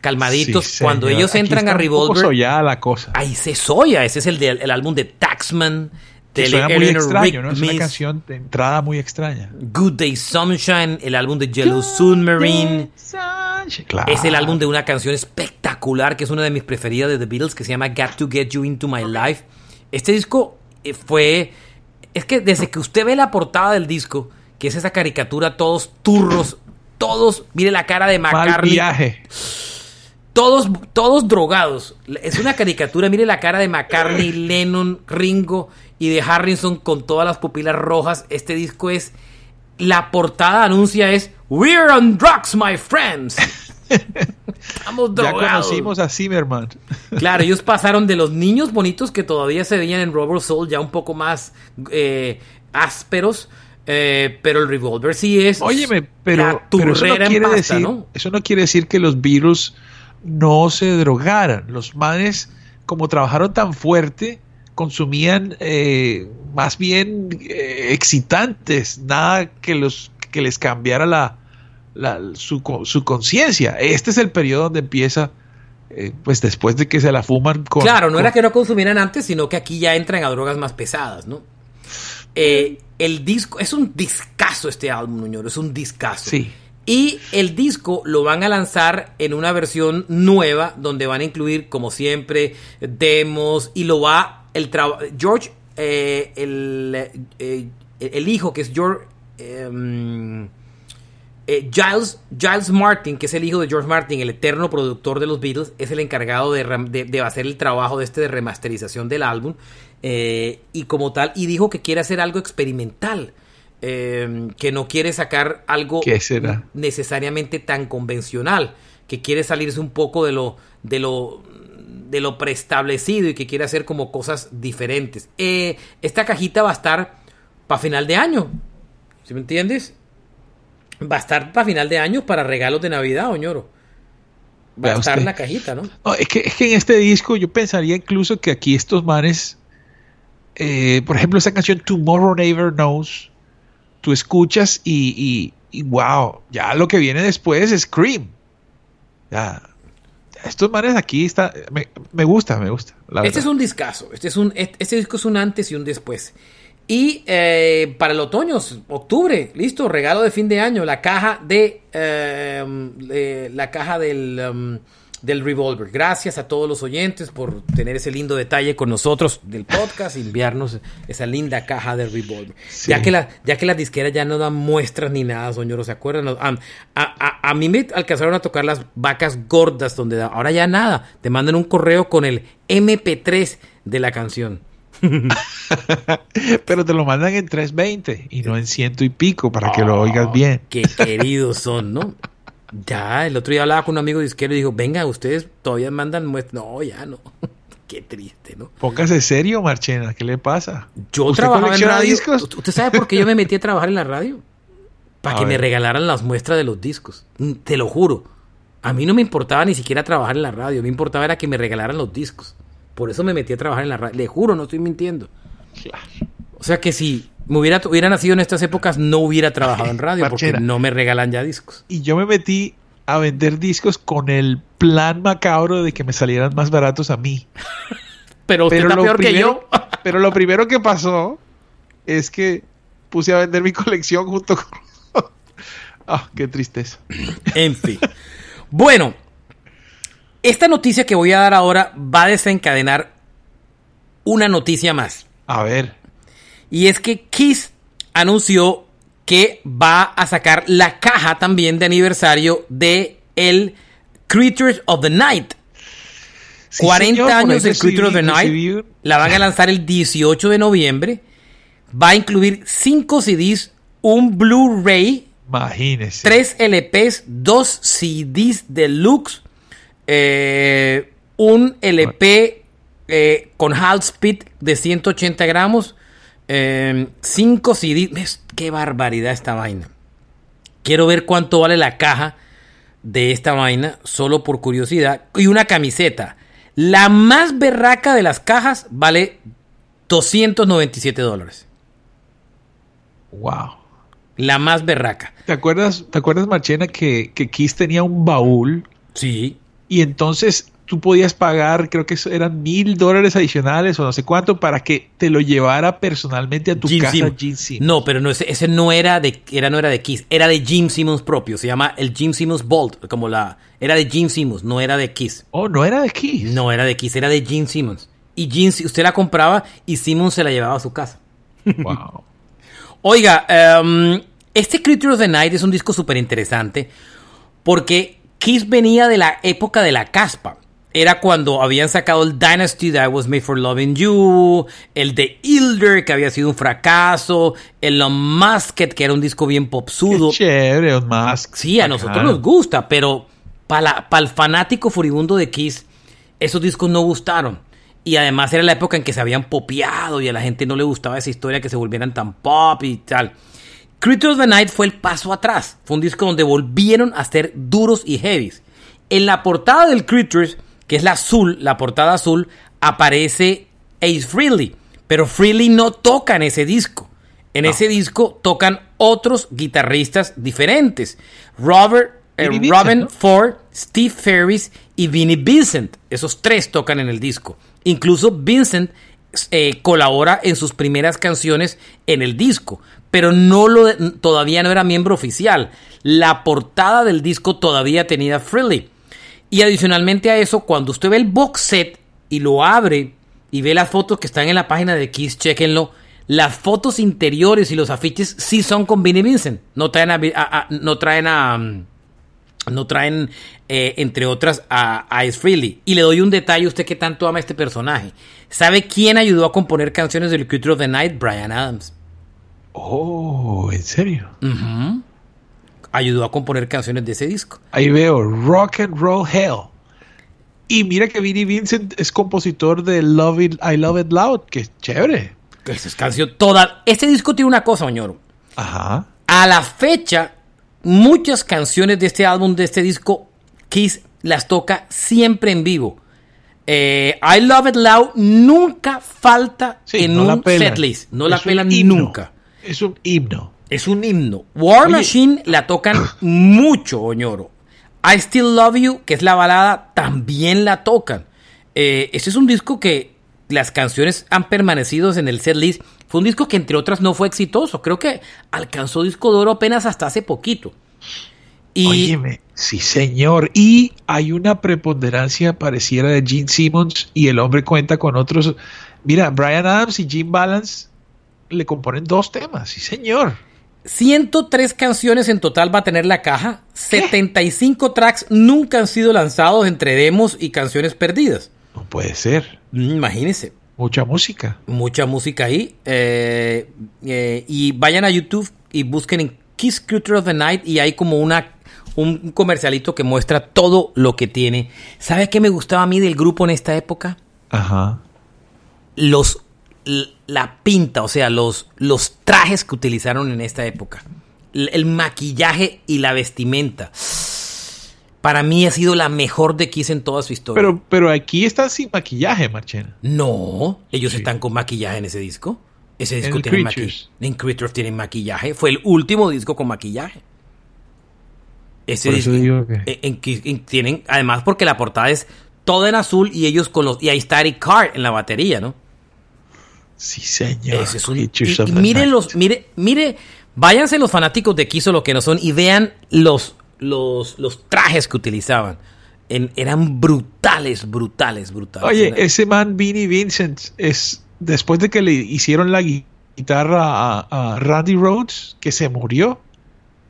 calmaditos. Cuando ellos entran a Revolver. ya la cosa. Ahí se soya. Ese es el, de, el álbum de Taxman. Que suena muy extraño, ¿no? Es una canción de entrada muy extraña. Good Day Sunshine, el álbum de Yellow Submarine. Es el álbum de una canción espectacular que es una de mis preferidas de The Beatles que se llama Got to Get You Into My Life. Este disco eh, fue. Es que desde que usted ve la portada del disco, que es esa caricatura, todos turros, todos. Mire la cara de McCartney. Viaje todos, todos drogados. Es una caricatura, mire la cara de McCartney, Lennon, Ringo y de Harrison con todas las pupilas rojas. Este disco es, la portada anuncia es, We're on drugs, my friends. Estamos drogados. Ya conocimos a Zimmerman. claro, ellos pasaron de los niños bonitos que todavía se veían en Robert Soul, ya un poco más eh, ásperos. Eh, pero el Revolver sí es. Óyeme, pero, pero eso, no quiere decir, eso no quiere decir que los virus no se drogaran. Los manes, como trabajaron tan fuerte, consumían eh, más bien eh, excitantes, nada que, los, que les cambiara la, su, su conciencia. Este es el periodo donde empieza, eh, pues después de que se la fuman con... Claro, no era que no consumieran antes, sino que aquí ya entran a drogas más pesadas, ¿no? el disco, es un discazo este álbum, Nuñoro, es un discazo. Sí. Y el disco lo van a lanzar en una versión nueva donde van a incluir, como siempre, demos y lo va el George, eh, el, eh, el, hijo que es George em, eh, Giles, Giles Martin, que es el hijo de George Martin, el eterno productor de los Beatles, es el encargado de, de, hacer el trabajo de este de remasterización del álbum y como tal y dijo que quiere hacer algo experimental. Em, que no quiere sacar algo necesariamente tan convencional, que quiere salirse un poco de lo, de lo, de lo preestablecido y que quiere hacer como cosas diferentes. Eh, esta cajita va a estar para final de año, ¿sí me entiendes? Va a estar para final de año para regalos de Navidad, Oñoro. Va a estar la cajita, ¿no? es, que, es, que, en este disco yo pensaría incluso que aquí estos manes, eh, por ejemplo, esa canción Tomorrow Never Knows, tú escuchas y, y, wow, ya lo que viene después es Scream. Ya, estos manes aquí está, me, gusta, me gusta. este es un discazo, este, es un, este disco es un antes y un después. Y eh, para el otoño, octubre, listo, regalo de fin de año, la caja de eh, la caja del um, del Revolver. Gracias a todos los oyentes por tener ese lindo detalle con nosotros del podcast y enviarnos esa linda caja del Revolver. Ya, que la, ya que las disqueras ya no dan muestras ni nada, señor, ¿se acuerdan? A, mí me alcanzaron a tocar las vacas gordas, donde ahora ya nada. Te mandan un correo con el MP3 de la canción. Pero te lo mandan en 320 y no en ciento y pico para que lo oigas bien. Qué queridos son, ¿no? Ya, el otro día hablaba con un amigo disquero y dijo, venga, ustedes todavía mandan muestras. No, ya no. Qué triste, ¿no? Póngase serio, Marchena, ¿qué le pasa? Yo trabajaba en radio. Discos? ¿Usted sabe por qué yo me metí a trabajar en la radio? Para que me regalaran las muestras de los discos. Mm, te lo juro. A mí no me importaba ni siquiera trabajar en la radio. Me importaba era que me regalaran los discos. Por eso me metí a trabajar en la radio. Le juro, no estoy mintiendo. Claro. O sea que si me hubiera, hubiera nacido en estas épocas, no hubiera trabajado en radio porque no me regalan ya discos. Y yo me metí a vender discos con el plan macabro de que me salieran más baratos a mí. pero usted está peor que yo. pero lo primero que pasó es que puse a vender mi colección junto con... ah, qué tristeza. en fin. Bueno, esta noticia que voy a dar ahora va a desencadenar una noticia más. A ver. Y es que Kiss anunció que va a sacar la caja también de aniversario de el Creatures of the Night. 40 años de Creatures of the Night. La van a lanzar el 18 de noviembre. Va a incluir 5 CDs, un Blu-ray, Imagínese. 3 LPs, 2 CDs deluxe, eh, un LP eh, con half speed de 180 gramos, 5 eh, CDs. Qué barbaridad esta vaina. Quiero ver cuánto vale la caja de esta vaina, solo por curiosidad. Y una camiseta. La más berraca de las cajas vale 297 dólares. Wow. La más berraca. ¿Te acuerdas, ¿te acuerdas Marchena, que, que Kiss tenía un baúl? Sí. Y entonces tú podías pagar, creo que eran mil dólares adicionales o no sé cuánto, para que te lo llevara personalmente a tu casa Jim Simmons. No, pero no, ese, no era de era, no era de Kiss, era de Jim Simmons propio. Se llama el Jim Simmons Bolt, como la. Era de Jim Simmons, no era de Kiss. Oh, no era de Kiss. No era de Kiss, era de Jim Simmons. Y Jim, usted la compraba y Simmons se la llevaba a su casa. Wow. Oiga, em, este Creature of the Night es un disco súper interesante porque Kiss venía de la época de la caspa. Era cuando habían sacado el Dynasty That Was Made for Loving You, el de Ilder, que había sido un fracaso, el Unmasked, que era un disco bien popsudo. chévere, Unmasked. Sí, a nosotros nos gusta, pero para el fanático furibundo de Kiss, esos discos no gustaron. Y además era la época en que se habían popeado y a la gente no le gustaba esa historia que se volvieran tan pop y tal. Creatures of the Night fue el paso atrás. Fue un disco donde volvieron a ser duros y heavies. En la portada del Creatures, que es la azul, la portada azul, aparece Ace Frehley. Pero Frehley no toca en ese disco. En ese disco tocan otros guitarristas diferentes. Robert, eh, Robin Ford, Steve Ferris y Vinnie Vincent. Esos tres tocan en el disco. Incluso Vincent eh, colabora en sus primeras canciones en el disco, pero no lo, todavía no era miembro oficial. La portada del disco todavía tenía Freely. Y adicionalmente a eso, cuando usted ve el box set y lo abre y ve las fotos que están en la página de Kiss, chequenlo. Las fotos interiores y los afiches sí son con Vinnie Vincent. No traen a, no traen a, no traen, eh, entre otras, a, Ice Freely. Y le doy un detalle a usted que tanto ama este personaje. ¿Sabe quién ayudó a componer canciones del Culture of the Night? Brian Adams. Oh, ¿en serio? Ayudó a componer canciones de ese disco. Ahí veo Rock and Roll Hell. Y mira que Vinnie Vincent es compositor de Love It, I Love It Loud, que es chévere. Esa es canción toda. Este disco tiene una cosa, señor. Ajá. A la fecha, muchas canciones de este álbum, de este disco, Kiss las toca siempre en vivo. Eh, I Love It Loud nunca falta en un setlist. No la pelan ni nunca. Es un himno. Es un himno. War Machine la tocan mucho, Oñoro. I Still Love You, que es la balada, también la tocan. Eh, este es un disco que las canciones han permanecido en el setlist fue un disco que entre otras no fue exitoso. Creo que alcanzó disco de oro apenas hasta hace poquito. Y... Óyeme, sí señor. Y hay una preponderancia pareciera de Gene Simmons y el hombre cuenta con otros. Mira, Brian Adams y Jim Balance le componen dos temas, sí señor. 103 canciones en total va a tener la caja. 75 tracks nunca han sido lanzados entre demos y canciones perdidas. No puede ser. Mm, imagínese. Mucha música. Mucha música ahí. Eh, eh, y vayan a YouTube y busquen en Kiss Culture of the Night y hay como una un comercialito que muestra todo lo que tiene. ¿Sabe qué me gustaba a mí del grupo en esta época? Ajá. Los la pinta, o sea, los, los trajes que utilizaron en esta época. el maquillaje y la vestimenta para mí ha sido la mejor de Kiss en toda su historia. Pero, pero aquí están sin maquillaje, Marchena. No, ellos están con maquillaje en ese disco. Ese disco tiene maquillaje. En Creatures tiene maquillaje. Fue el último disco con maquillaje. Ese disco. en, tienen, además, porque la portada es toda en azul y ellos con los. Y ahí está Eric Carr en la batería, ¿no? Sí, señor. Ese es un, y, mire los, mire, mire, váyanse los fanáticos de Kiss o lo que no son y vean los, los, los trajes que utilizaban. eran brutales, brutales, brutales. Oye, ese man Vinnie Vincent es después de que le hicieron la guitarra a, Randy Rhodes, que se murió,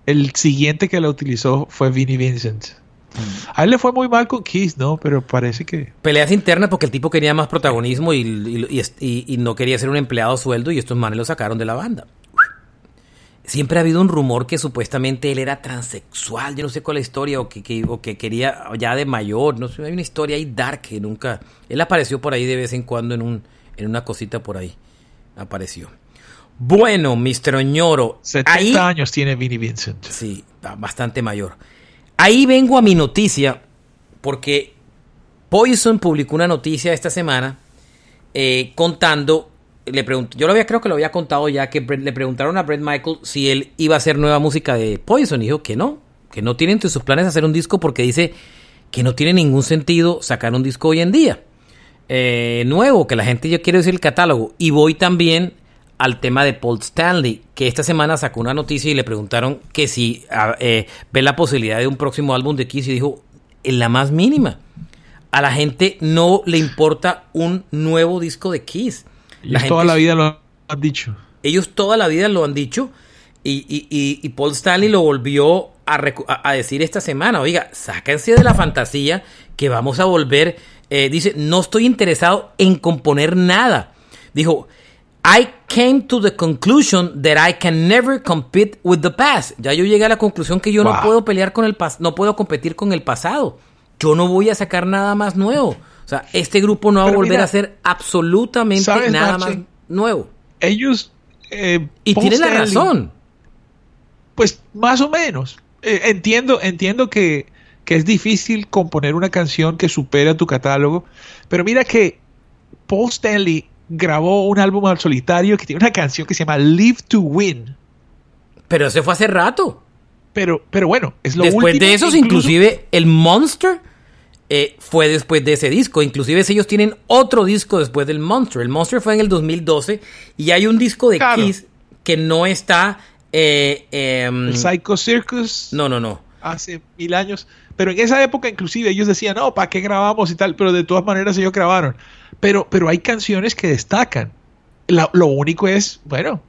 el siguiente que la utilizó fue Vinnie Vincent. Mm. A él le fue muy mal con Kiss, ¿no? Pero parece que... Peleas internas porque el tipo quería más protagonismo y, y, no quería ser un empleado sueldo y estos manes lo sacaron de la banda. Siempre ha habido un rumor que supuestamente él era transexual, yo no sé cuál es la historia, o que, que quería ya de mayor, no sé, hay una historia ahí dark que nunca... Él apareció por ahí de vez en cuando en un, en una cosita por ahí apareció. Bueno, Mr. Oñoro. 70 años tiene Vinnie Vincent. Sí, bastante mayor. Ahí vengo a mi noticia, porque Poison publicó una noticia esta semana eh, contando. Le pregunto, yo lo había, creo que lo había contado ya, que le preguntaron a Brett Michael si él iba a hacer nueva música de Poison. Y dijo que no, que no tiene entre sus planes hacer un disco porque dice que no tiene ningún sentido sacar un disco hoy en día. Eh, nuevo, que la gente yo quiero decir el catálogo. Y voy también al tema de Paul Stanley, que esta semana sacó una noticia y le preguntaron que si eh, ve la posibilidad de un próximo álbum de Kiss y dijo, en la más mínima. A la gente no le importa un nuevo disco de Kiss. Ellos toda la vida lo han dicho. Ellos toda la vida lo han dicho y, y, Paul Stanley lo volvió a, a, decir esta semana. Oiga, sáquense de la fantasía que vamos a volver eh, dice, no estoy interesado en componer nada. Dijo, I came to the conclusion that I can never compete with the past. Ya yo llegué a la conclusión que yo no puedo pelear con el pasado, no puedo competir con el pasado. Yo no voy a sacar nada más nuevo. O sea, este grupo no va a volver a hacer absolutamente nada más nuevo. Ellos... Eh, y tiene la razón. Pues más o menos. Eh, entiendo, entiendo que que es difícil componer una canción que supera tu catálogo, pero mira que Paul Stanley grabó un álbum al solitario que tiene una canción que se llama Live to Win. Pero ese fue hace rato. Pero, pero bueno, es lo Después de esos, inclusive el Monster eh, fue después de ese disco. Inclusive ellos tienen otro disco después del Monster. El Monster fue en el 2012 y hay un disco de Kiss que no está... Eh, em, Psycho Circus. No, no, no. Hace mil años. Pero en esa época inclusive ellos decían, no, ¿para qué grabamos y tal? Pero de todas maneras ellos grabaron. Pero, pero hay canciones que destacan. lo único es, bueno,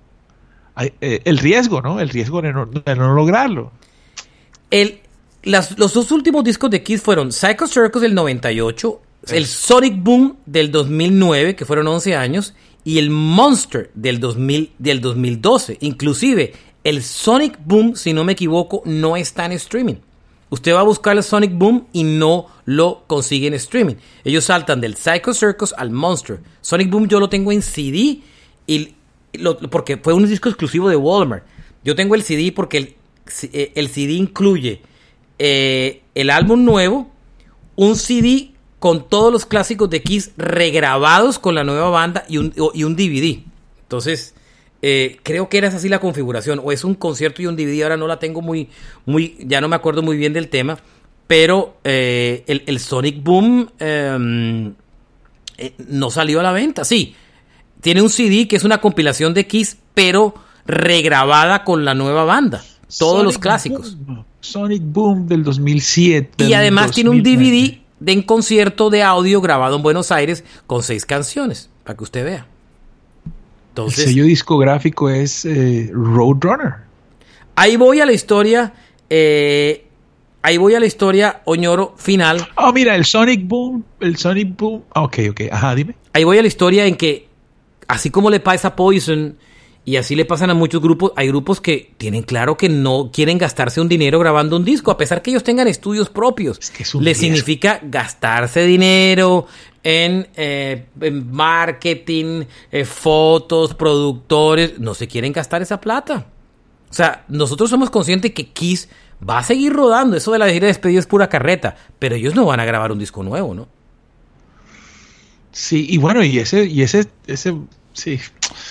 eh, el riesgo, ¿no? El riesgo de no, lograrlo. El, los dos últimos discos de Kiss fueron Psycho Circus del 98, el Sonic Boom del 2009, que fueron 11 años, y el Monster del, 2000, del 2012. Inclusive, el Sonic Boom, si no me equivoco, no está en streaming. Usted va a buscar el Sonic Boom y no lo consigue en streaming. Ellos saltan del Psycho Circus al Monster. Sonic Boom yo lo tengo en CD y porque fue un disco exclusivo de Walmart. Yo tengo el CD porque el, eh, CD incluye eh, el álbum nuevo, un CD con todos los clásicos de Kiss regrabados con la nueva banda y un, y un DVD. Entonces, eh, creo que era así la configuración, o es un concierto y un DVD, ahora no la tengo muy, muy, ya no me acuerdo muy bien del tema, pero eh, el, Sonic Boom em, eh, no salió a la venta, sí, tiene un CD que es una compilación de Kiss, pero regrabada con la nueva banda, todos los clásicos. Sonic Boom del 2007. Y además tiene un DVD de un concierto de audio grabado en Buenos Aires con seis canciones, para que usted vea el sello discográfico es eh, Roadrunner. Ahí voy a la historia. Eh, ahí voy a la historia, Oñoro, final. Oh, mira, el Sonic Boom. El Sonic Boom. Ok, ok. Ajá, dime. Ahí voy a la historia en que, así como le pasa a Poison y así le pasan a muchos grupos, hay grupos que tienen claro que no quieren gastarse un dinero grabando un disco, a pesar que ellos tengan estudios propios. Es Les significa gastarse dinero, eh, en, marketing, eh, fotos, productores, no se quieren gastar esa plata. O sea, nosotros somos conscientes que Kiss va a seguir rodando. Eso de la gira de despedida es pura carreta. Pero ellos no van a grabar un disco nuevo, ¿no? Sí, y bueno, y ese, y ese, ese sí.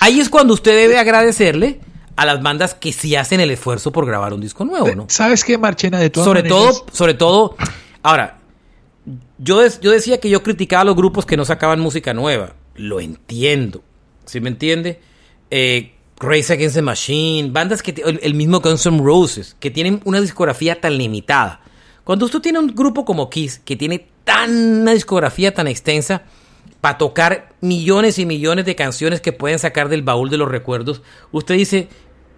Ahí es cuando usted debe agradecerle a las bandas que sí hacen el esfuerzo por grabar un disco nuevo, ¿no? ¿Sabes qué, Marchena? De todas sobre todo, sobre todo, ahora, yo, yo decía que yo criticaba a los grupos que no sacaban música nueva. Lo entiendo. ¿Sí me entiende? Eh, Race Against the Machine, bandas que el, mismo Guns N' Roses, que tienen una discografía tan limitada. Cuando usted tiene un grupo como Kiss, que tiene tan una discografía tan extensa, para tocar millones y millones de canciones que pueden sacar del baúl de los recuerdos, usted dice,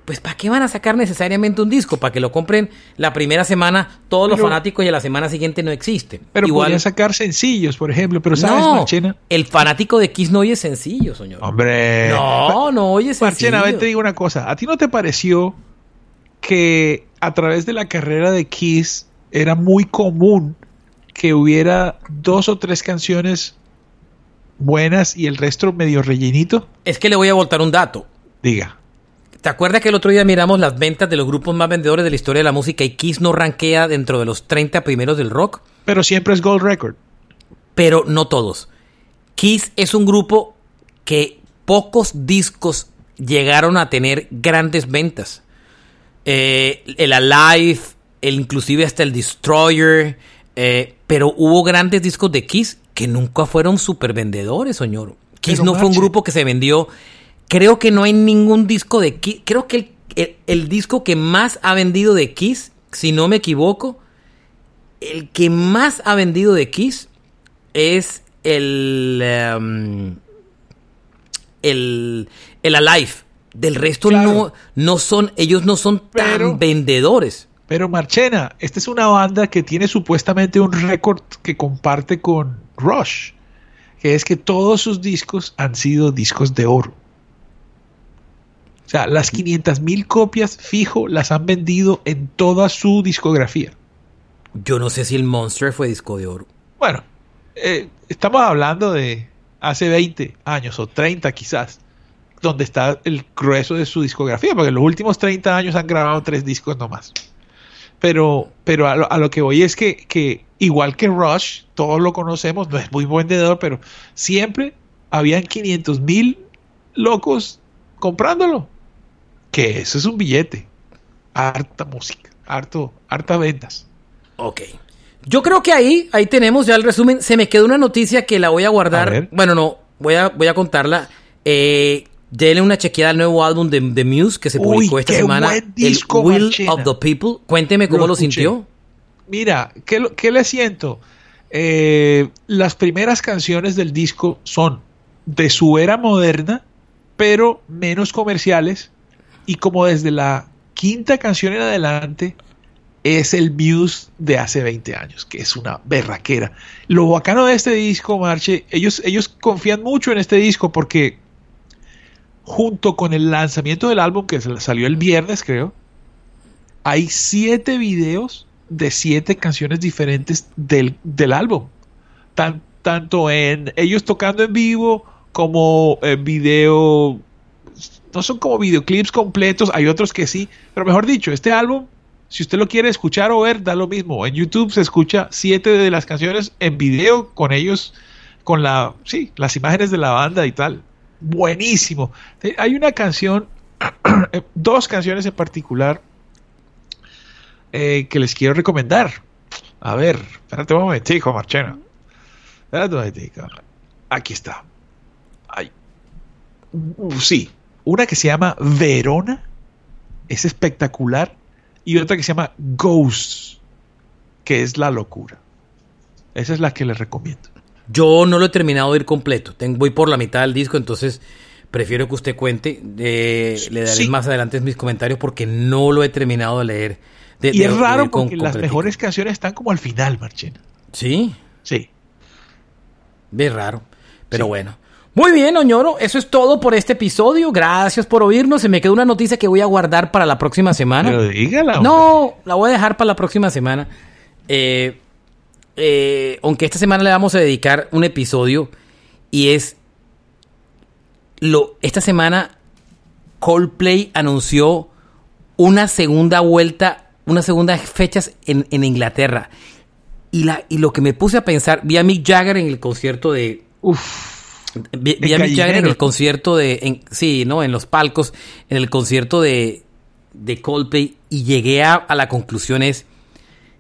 pues ¿para qué van a sacar necesariamente un disco? Para que lo compren la primera semana todos los fanáticos y a la semana siguiente no existe. Pero Igual, podrían sacar sencillos, por ejemplo, pero ¿sabes, no, Marchena? El fanático de Kiss no oye sencillo, señor. Hombre. No, no oye sencillo. Marchena, a ver, te digo una cosa. ¿A ti no te pareció que a través de la carrera de Kiss era muy común que hubiera dos o tres canciones buenas y el resto medio rellenito? Es que le voy a voltar un dato. Diga. ¿Te acuerdas que el otro día miramos las ventas de los grupos más vendedores de la historia de la música y Kiss no rankea dentro de los 30 primeros del rock? Pero siempre es Gold Record. Pero no todos. Kiss es un grupo que pocos discos llegaron a tener grandes ventas. Eh, el Alive, el, inclusive hasta el Destroyer, eh, pero hubo grandes discos de Kiss que nunca fueron super vendedores, señor. Kiss no fue un grupo que se vendió Creo que no hay ningún disco de Kiss. Creo que el, disco que más ha vendido de Kiss, si no me equivoco, el que más ha vendido de Kiss es el. Em, el. El Alive. Del resto no, no son. Ellos no son tan vendedores. Pero Marchena, esta es una banda que tiene supuestamente un récord que comparte con Rush. Que es que todos sus discos han sido discos de oro. O sea, las 500 mil copias fijo las han vendido en toda su discografía. Yo no sé si el Monster fue disco de oro. Bueno, eh, estamos hablando de hace 20 años o 30 quizás, donde está el grueso de su discografía, porque en los últimos 30 años han grabado tres discos nomás. Pero, pero a, lo, que voy es que, que, igual que Rush, todos lo conocemos, no es muy vendedor, pero siempre habían 500 mil locos comprándolo que eso es un billete. Harta música, harto, harta ventas. Ok. Yo creo que ahí, ahí tenemos ya el resumen. Se me quedó una noticia que la voy a guardar. bueno, no, voy a, voy a contarla. Eh, denle una chequeada al nuevo álbum de, The Muse que se publicó esta semana. el Will of the People. Cuénteme cómo lo, sintió. Mira, ¿qué, qué le siento? Eh, las primeras canciones del disco son de su era moderna, pero menos comerciales y como desde la quinta canción en adelante es el Muse de hace 20 años, que es una berraquera. Lo bacano de este disco, Marche, ellos, ellos confían mucho en este disco porque junto con el lanzamiento del álbum que salió el viernes, creo, hay siete videos de siete canciones diferentes del, álbum. tanto en ellos tocando en vivo como en video no son como videoclips completos, hay otros que sí, pero mejor dicho, este álbum, si usted lo quiere escuchar o ver, da lo mismo. En YouTube se escucha siete de las canciones en video con ellos, con la, sí, las imágenes de la banda y tal. Buenísimo. Hay una canción, dos canciones en particular eh, que les quiero recomendar. A ver, espérate un momentico, Marchena. Espérate un momentico. Aquí está. Ay. sí, una que se llama Verona, es espectacular, y otra que se llama Ghosts, que es la locura. Esa es la que les recomiendo. Yo no lo he terminado de ir completo, Tengo, voy por la mitad del disco, entonces prefiero que usted cuente. le daré más adelante mis comentarios porque no lo he terminado de leer. y es raro porque las mejores canciones están como al final, Marchena. ¿Sí? Sí. Es raro, pero bueno. Muy bien, Oñoro, eso es todo por este episodio. Gracias por oírnos. Se me quedó una noticia que voy a guardar para la próxima semana. Pero dígala. No, la voy a dejar para la próxima semana. Eh, eh, aunque esta semana le vamos a dedicar un episodio y es lo esta semana Coldplay anunció una segunda vuelta, unas segundas fechas en, en Inglaterra. Y, la, y lo que me puse a pensar, vi a Mick Jagger en el concierto de, Uf Vi, a Mick Jagger en el concierto de. sí, ¿no? En los palcos, en el concierto de, de Coldplay y llegué a, la conclusión es.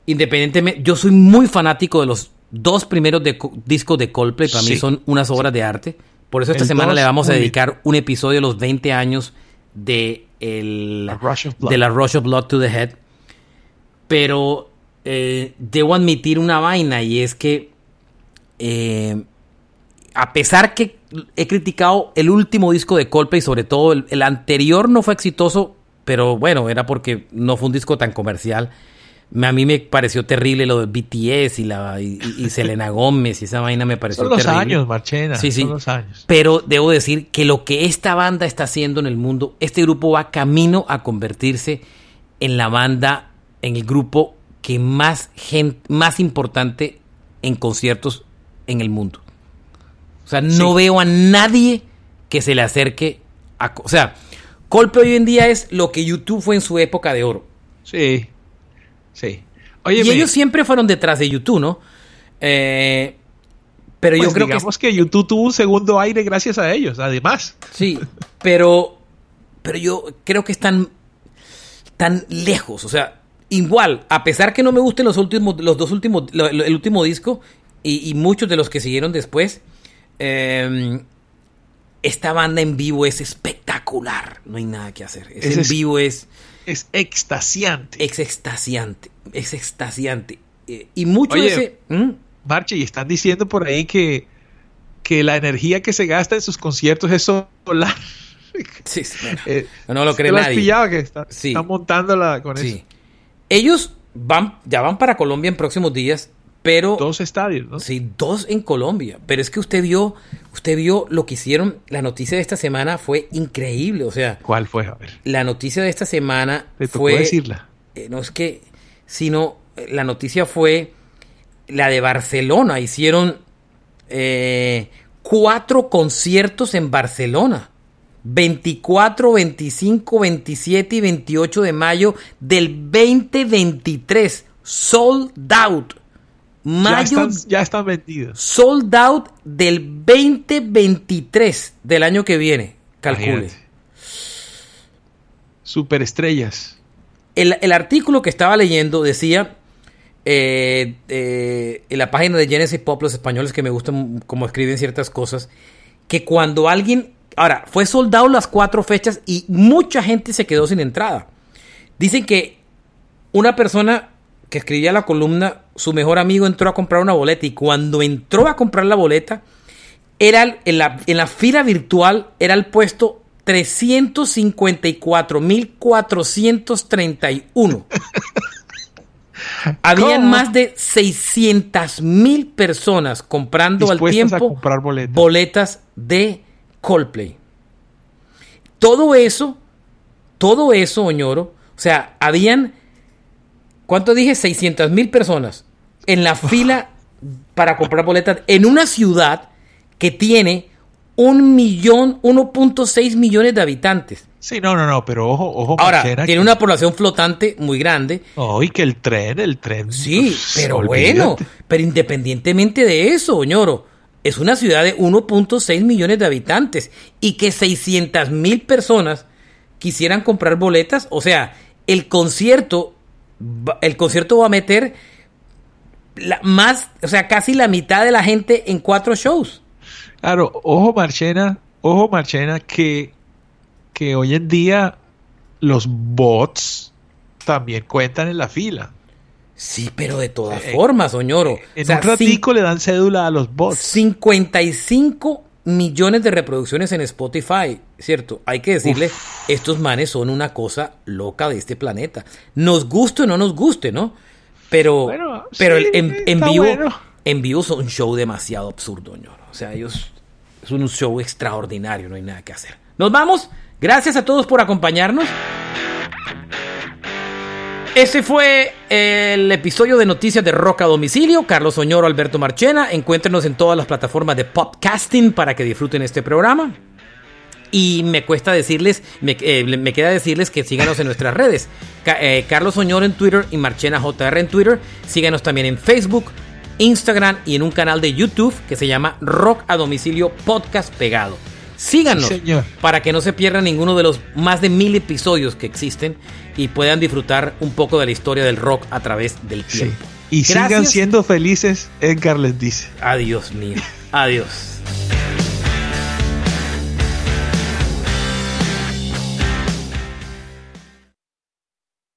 Independientemente. Yo soy muy fanático de los dos primeros discos de Coldplay. Para mí son unas obras de arte. Por eso esta semana le vamos a dedicar un episodio de los 20 años de, el, de la Rush of Blood to the Head. Pero eh, debo admitir una vaina y es que eh, a pesar que he criticado el último disco de Coldplay, sobre todo el, anterior no fue exitoso, pero bueno, era porque no fue un disco tan comercial. A mí me pareció terrible lo de BTS y, la, y, Selena Gómez y esa vaina me pareció son los años, Marchena. Sí, sí. Son los años. Pero debo decir que lo que esta banda está haciendo en el mundo, este grupo va camino a convertirse en la banda, en el grupo que más, gente, más importante en conciertos en el mundo. O sea, no veo a nadie que se le acerque a... O sea, Coldplay hoy en día es lo que YouTube fue en su época de oro. Sí, sí. y ellos siempre fueron detrás de YouTube, ¿no? Eh, pero yo pues creo digamos que... YouTube tuvo un segundo aire gracias a ellos, además. Sí, pero, pero yo creo que están tan lejos. O sea, igual, a pesar que no me gusten los últimos, los dos últimos, el último disco y, muchos de los que siguieron después, em, esta banda en vivo es espectacular. No hay nada que hacer. Es, en vivo es. Es extasiante. Es extasiante. Es extasiante. Eh, y mucho de ese. ¿Mm? Marche, y están diciendo por ahí que, que la energía que se gasta en sus conciertos es solar. Sí, eh, no lo cree nadie. pillado que está, montándola con eso. Ellos van, ya van para Colombia en próximos días, pero... Dos estadios, ¿no? Sí, dos en Colombia. Pero es que usted vio, usted vio lo que hicieron, la noticia de esta semana fue increíble, o sea... ¿Cuál fue? A ver. La noticia de esta semana fue... decirla? Eh, no es que, sino, eh, la noticia fue la de Barcelona. Hicieron eh, cuatro conciertos en Barcelona. 24, 25, 27 y 28 de mayo del 2023. Sold out. Mayo, ya, están, vendidos. Sold out del 2023 del año que viene. Calcule. Superestrellas. El, el artículo que estaba leyendo decía eh, eh, en la página de Genesis Pop, los españoles que me gustan como escriben ciertas cosas, que cuando alguien Ahora, fue soldado las cuatro fechas y mucha gente se quedó sin entrada. Dicen que una persona que escribía la columna, su mejor amigo entró a comprar una boleta y cuando entró a comprar la boleta, era en la, en la fila virtual era el puesto 354.431. Habían más de 600 mil personas comprando al tiempo boletas de Coldplay. Todo eso, todo eso, Oñoro, o sea, habían, ¿cuánto dije? 600 mil personas en la fila para comprar boletas en una ciudad que tiene un millón, 1.6 millones de habitantes. Sí, no, no, no, pero ojo, ojo. Ahora, tiene una población flotante muy grande. Oh, que el tren, el tren. Sí, pero bueno, pero independientemente de eso, Oñoro, es una ciudad de 1.6 millones de habitantes y que 600 mil personas quisieran comprar boletas. O sea, el concierto, el concierto va a meter la, más, o sea, casi la mitad de la gente en cuatro shows. Claro, ojo Marchena, ojo Marchena, que, que hoy en día los bots también cuentan en la fila. Sí, pero de todas eh, formas, Oñoro. En un ratico le dan cédula a los bots. 55 millones de reproducciones en Spotify, ¿cierto? Hay que decirle, estos manes son una cosa loca de este planeta. Nos guste o no nos guste, ¿no? Pero, pero en, vivo, en vivo son un show demasiado absurdo, Oñoro. O sea, ellos es un show extraordinario, no hay nada que hacer. Nos vamos. Gracias a todos por acompañarnos. Ese fue el episodio de Noticias de Roca a Domicilio. Carlos Oñoro, Alberto Marchena. Encuéntrenos en todas las plataformas de podcasting para que disfruten este programa. Y me cuesta decirles, me, eh, queda decirles que síganos en nuestras redes. Eh, Carlos Oñoro en Twitter y Marchena JR en Twitter. Síganos también en Facebook, Instagram y en un canal de YouTube que se llama Rock a Domicilio Podcast Pegado. Síganos para que no se pierdan ninguno de los más de mil episodios que existen y puedan disfrutar un poco de la historia del rock a través del tiempo. Y sigan siendo felices, Edgar les dice. Adiós mío. Adiós.